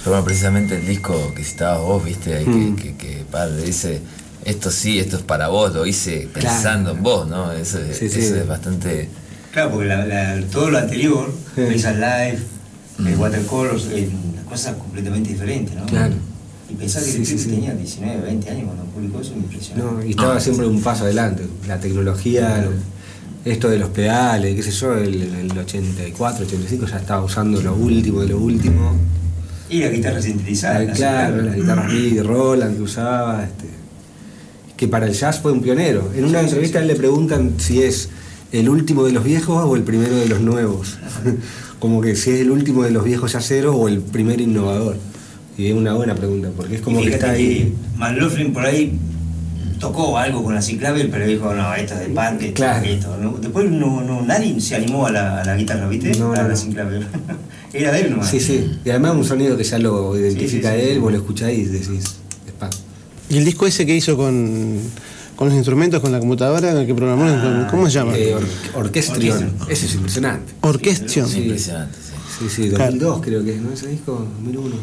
Pero bueno, precisamente el disco que citabas vos, viste, ahí Mm. que, que, que padre dice, esto sí, esto es para vos, lo hice pensando Claro. en vos, ¿no? Eso, es- Sí, sí. es bastante. Claro, porque la- la- todo lo anterior, Sí. Face Live, Mm. Watercolors, eh, cosas completamente diferentes, ¿no? Claro. Y pensar que Sí, el sí, tipo sí. tenía 19, 20 años cuando publicó eso, me impresionó. No, y estaba siempre un paso adelante. La tecnología, lo- esto de los pedales, qué sé yo, el, el 84, 85 ya estaba usando lo último de lo último. Y la guitarra sintetizada. Ah, la claro, las guitarras MIDI, Roland que usaba, este, que para el jazz fue un pionero. En una entrevista a él le preguntan si es el último de los viejos o el primero de los nuevos. (laughs) como que si es el último de los viejos jazzeros o el primer innovador. Y es una buena pregunta, porque es como que está ahí. McLaughlin por ahí tocó algo con la C-Clavel, pero dijo, no, esto es de punk, esto, Claro. esto. ¿no? Después no, no, nadie se animó a la, a la guitarra, ¿viste? No, a la no. C-Clavel. (laughs) Era de él nomás. Sí, sí. Y además un sonido que ya lo identifica Sí, sí, sí. él, vos lo escucháis y decís. Y el disco ese que hizo con, con los instrumentos, con la computadora, el que programó, ¿cómo se llama? Eh, or-. Orchestrion. Ese es impresionante. Orquestion. Sí. Impresionante, sí. Sí, sí, 2002 creo que es, ¿no? Ese disco, 2001.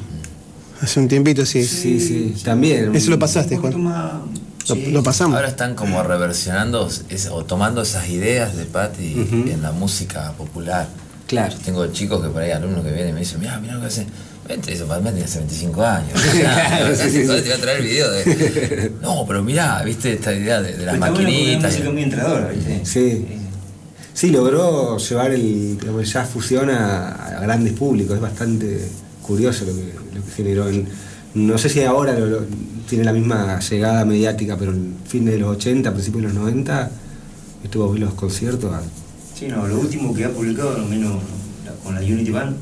Hace un tiempito, sí. Sí, sí, también. Eso lo pasaste, Juan. Lo, sí. lo pasamos. Ahora están como reversionando es- o tomando esas ideas de Patti Ujú. en la música popular. Claro. Yo tengo chicos que por ahí, alumnos que vienen y me dicen, mira, mira lo que hace. Vente, eso para mí tiene hace 25 años. (laughs) Claro, Sí, sí, sí. te voy a traer el video de. No, pero mirá, viste esta idea de, de las Pero está bueno maquinitas. música muy entradora, ¿viste? Sí. Sí, logró llevar el, el jazz fusión a, a grandes públicos. Es bastante curioso lo que, lo que generó. En- no sé si ahora lo- lo- tiene la misma llegada mediática, pero en fin de los 80, principios de los 90, estuvo en los conciertos. a- Sí, no, lo último que ha publicado, al menos con la Unity Band,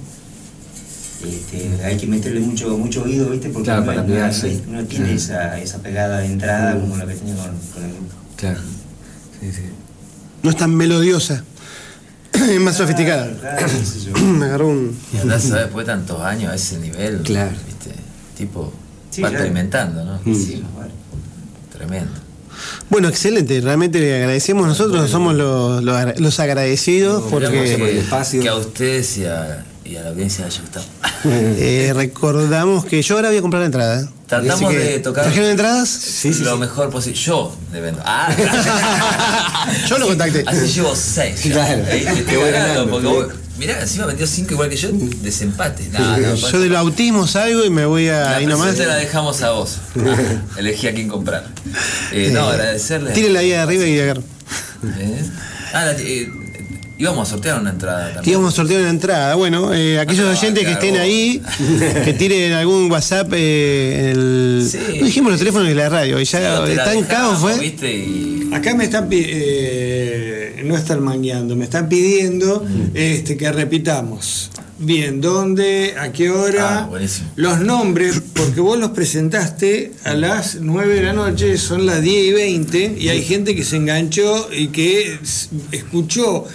este, hay que meterle mucho, mucho oído, ¿viste? Porque Claro, no, para no- pegarse. no- no tiene Claro. esa, esa pegada de entrada como la que tenía con, con el grupo. Claro. Sí, sí. No es tan melodiosa. (clears throat) es más sofisticada. Claro. (clears throat) Me agarró un. Y andás después de tantos años a ese nivel. Claro. ¿viste? Tipo, Sí, va experimentando, ¿no? Mm. Sí, vale. Tremendo. Bueno, excelente. Realmente le agradecemos. Nosotros somos los, los agra- los agradecidos por el porque espacio. Que a ustedes y a, y a la audiencia haya (laughs) gustado. eh, recordamos que yo ahora voy a comprar la entrada. ¿eh? Tratamos que, de tocar- ¿Trajeron entradas? Sí, sí, lo sí. mejor posible. Yo de vendo. Ah, (laughs) Yo lo contacté. Así llevo seis. ya. (laughs) Claro. Ahí te Te voy ganando. ganando, Porque te vos- mirá, encima vendió cinco igual que yo. Desempate. No, no, Yo del autismo salgo y me voy a la ahí nomás. presente la dejamos a vos. Elegí a quién comprar. Eh, no, agradecerle. Tírenla ahí arriba y agarro. ¿Eh? Ah, la- eh, íbamos a sortear una entrada también. Íbamos a sortear una entrada. Bueno, eh, aquellos Ah, oyentes que estén ahí, que (laughs) tiren algún WhatsApp eh, en el. Sí. No dijimos los teléfonos de la radio, y ya la tan dejamos, caos fue. ¿viste? Y Acá me están eh, no están mangueando, me están pidiendo este, que repitamos. Bien, ¿dónde? ¿A qué hora? Ah, buenísimo. Los nombres, porque vos los presentaste a las 9 de la noche, son las 10 y 20, y hay gente que se enganchó y que escuchó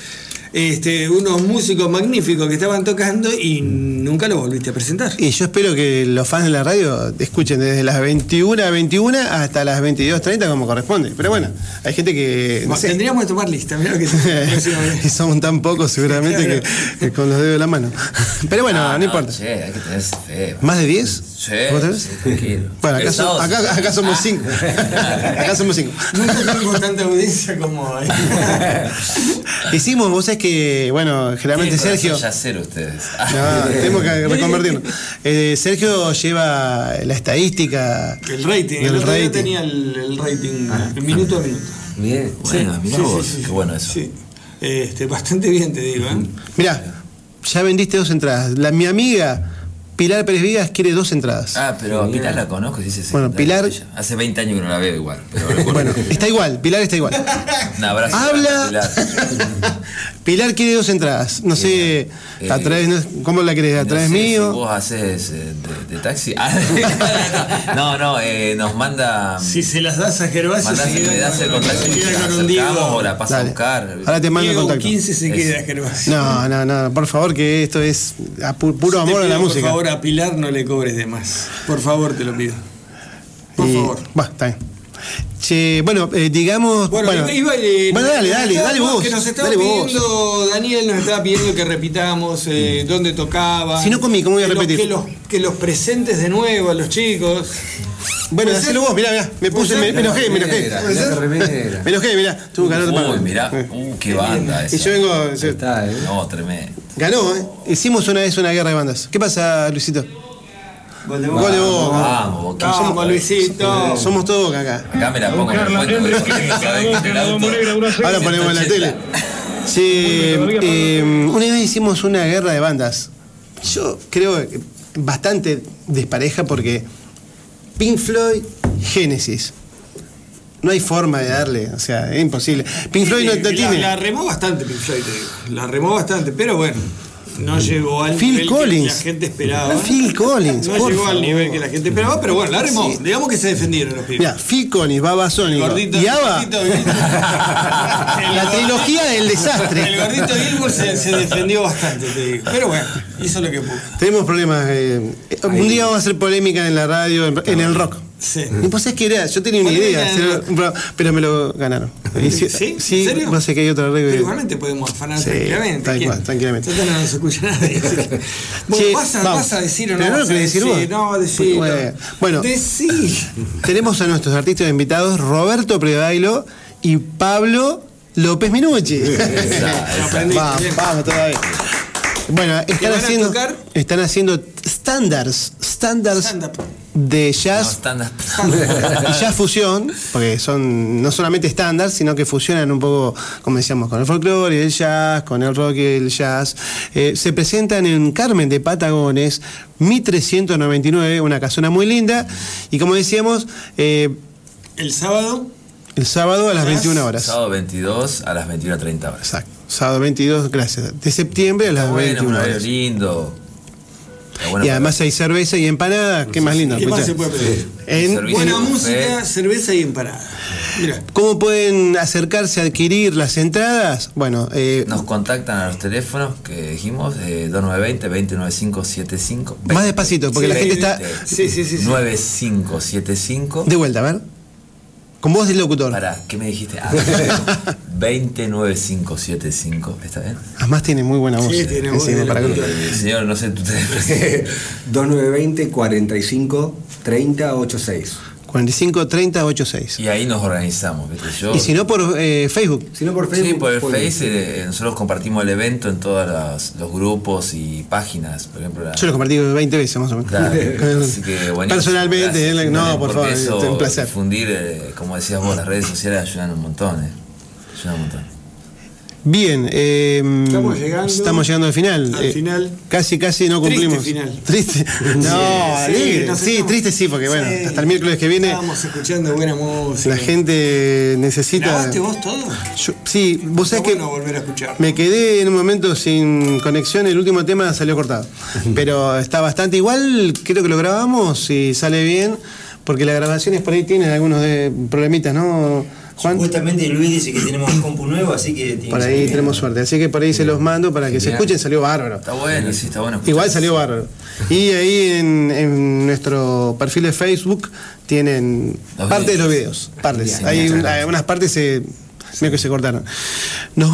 este, unos músicos magníficos que estaban tocando y nunca lo volviste a presentar. Y yo espero que los fans de la radio escuchen desde las 21 a 21 hasta las 22.30 como corresponde. Pero bueno, hay gente que. No Bueno, sé. Tendríamos que tomar lista, mirá lo que (laughs) y somos tan pocos seguramente (laughs) que, que con los dedos de la mano. (laughs) Pero bueno, Ah, no, importa. Che, hay que tenerse fe. ¿Más de 10? Sí, sí, tranquilo. Bueno, acá, El acá- acá somos (laughs) Ah. 5. acá somos 5. (laughs) Nunca tanta audiencia como ahí. (laughs) Hicimos, vos sabés que, bueno, generalmente Sergio. yacero ustedes. No, tenemos que reconvertirnos. Eh, Sergio lleva la estadística. El rating, el, día rating. tenía el, el rating el minuto a minuto. Bien. Bueno, mirá Sí, vos, sí, sí, qué bueno eso. Sí. Este, bastante bien, te digo. ¿eh? Mirá, ya vendiste dos entradas. La, mi amiga Pilar Pérez Vigas quiere dos entradas. Ah, pero a Pilar la conozco, dice Bueno, Pilar- Hace 20 años que no la veo igual. Pero Bueno, está igual, Pilar está igual. (laughs) un abrazo. Habla- Pilar. (laughs) Pilar quiere dos entradas. No sé, a Eh, través, ¿cómo la querés? ¿A No través sé mío? Si vos haces eh, de, de taxi. (laughs) Ah, no, no, eh, nos manda. Si se las das a Gervasio, das el con- contacto se queda con un acercamos Diego. o la pasa a buscar. Ahora te mando el contacto. 15 se queda Gervasio. No, no, no, por favor, que esto es puro amor a la música. A Pilar no le cobres de más. Por favor, te lo pido. Por Y- favor. Bueno, está bien. Che, bueno, eh, digamos. Bueno, Bueno, iba- eh, bueno, dale, dale, dale vos. Que nos estaba vos. pidiendo, Daniel nos estaba pidiendo que repitamos eh, dónde tocaba. Si no comí, ¿cómo voy a que los- repetir? que, los, que los presentes de nuevo a los chicos. Bueno, ¿Puede hacelo vos, mirá, mirá. Me puse, me, me enojé, me enojé. Mirá. (laughs) Me enojé, mirá. Tuve un calor de Uy, mirá. Uh, qué banda esa. Y yo vengo. Está, ¿eh? No, tremendo. Ganó, ¿eh? Hicimos una vez una guerra de bandas. ¿Qué pasa, Luisito? Gol de Gol de Boca. Boca. Vamos, Boquita. Vamos, Luisito. Somos todos Boca acá. Acá me la pongo en el cuento. Ahora ponemos en la tele. Sí, eh, una vez hicimos una guerra de bandas. Yo creo que bastante despareja porque Pink Floyd, Genesis. No hay forma de darle, o sea, es imposible. Pink Floyd no, no la, tiene. la remó bastante, Pink Floyd, te digo. La remó bastante, pero bueno. No llegó al Phil nivel Collins. que la gente esperaba. Phil Collins, No llegó al nivel que la gente esperaba, pero bueno, la. Sí. Digamos que se defendieron los pibes. Mira, Phil Collins, Babasónico Gordito, y el ABBA, gordito, (laughs) el- la el trilogía del El desastre. gordito Gilmour se, se defendió bastante, te digo. Pero bueno, hizo lo que pudo. Tenemos problemas. eh, un día vamos a hacer polémica en la radio, en, en el rock. Sí. Y vos sabés que era, yo tenía una idea, en pero me lo ganaron. ¿Sí? ¿En Sí, serio? vos sabés que hay otra regla. Pero igualmente podemos afanar Sí, tranquilamente. tal cual, tranquilamente. No nos escucha nadie. (laughs) bueno, Che, vas, a, vamos. vas a decir o no. Pero no lo querés decir vos. No. Bueno. Decí. (laughs) Tenemos a nuestros artistas invitados, Roberto Prebailo y Pablo López Minucci. (laughs) vamos, vamos todavía. Bueno, están haciendo, tocar? están haciendo standards, standards de No, jazz estándar. y jazz fusión, porque son no solamente estándar, sino que fusionan un poco, como decíamos, con el folclore y el jazz, con el rock y el jazz. Eh, se presentan en Carmen de Patagones, 1399, una casona muy linda, y como decíamos, eh, El sábado. El sábado a las Jazz, 21 horas. Sábado 22 a las 21.30 horas. Exacto. Sábado 22, gracias. De septiembre a las bueno, un 21 horario horas. lindo. Bueno Y para- además hay cerveza y empanada, qué más lindo. ¿Qué más se puede pedir? En-. Buena música, cerveza y empanada. Mira. ¿Cómo pueden acercarse a adquirir las entradas? Bueno, eh, Nos contactan a los teléfonos que dijimos, eh, 2920-209575. más despacito, porque Sí, la gente está Sí, sí, sí. sí. 9575. de vuelta, a ver. Con voz del locutor. Pará, ¿qué me dijiste? Ah, (laughs) 209575. ¿Está bien? Además tiene muy buena voz. Sí, tiene voz encima, de para locutor. que- Eh, señor, no sé tu teléfono. 2920 45 30 86. 45 30 86. Y ahí nos organizamos, ¿viste? Yo, Y si no por eh, Facebook. Si no por Sí, Facebook. por el por- Face eh, nosotros compartimos el evento en todos los, grupos y páginas, por ejemplo. la- Yo lo compartí 20 veces más o menos. Claro, (laughs) así que buenísimo. Personalmente, Gracias, él- no, por favor, eso, es un placer. Difundir, eh, como decías vos, las redes sociales ayudan un montón, ¿eh? Ayudan un montón. Bien, eh, Estamos llegando estamos llegando al final. al Eh, final. Casi, casi no Triste cumplimos. final. (laughs) Triste. No, Sí, alegre. nos Sí, estamos- triste sí, porque bueno, Sí. hasta el miércoles que viene Estábamos escuchando buena música. la gente necesita. ¿Grabaste vos todo? Yo- sí, vos sabés que bueno volver a escuchar. me quedé en un momento sin conexión, el último tema salió cortado. (laughs) Pero está bastante igual, creo que lo grabamos y sale bien, porque las grabaciones por ahí tienen algunos de problemitas, ¿no, Juan? Supuestamente Luis dice que tenemos un compu nuevo, así que tiene Por ahí tenemos suerte. Así que por ahí se los mando para que se escuchen, salió bárbaro. Está bueno, sí, está bueno. Igual salió bárbaro. Y ahí en, en nuestro perfil de Facebook tienen Los parte de los videos. Partes. Hay Muchas un- gracias. algunas partes se, medio que se cortaron. Nos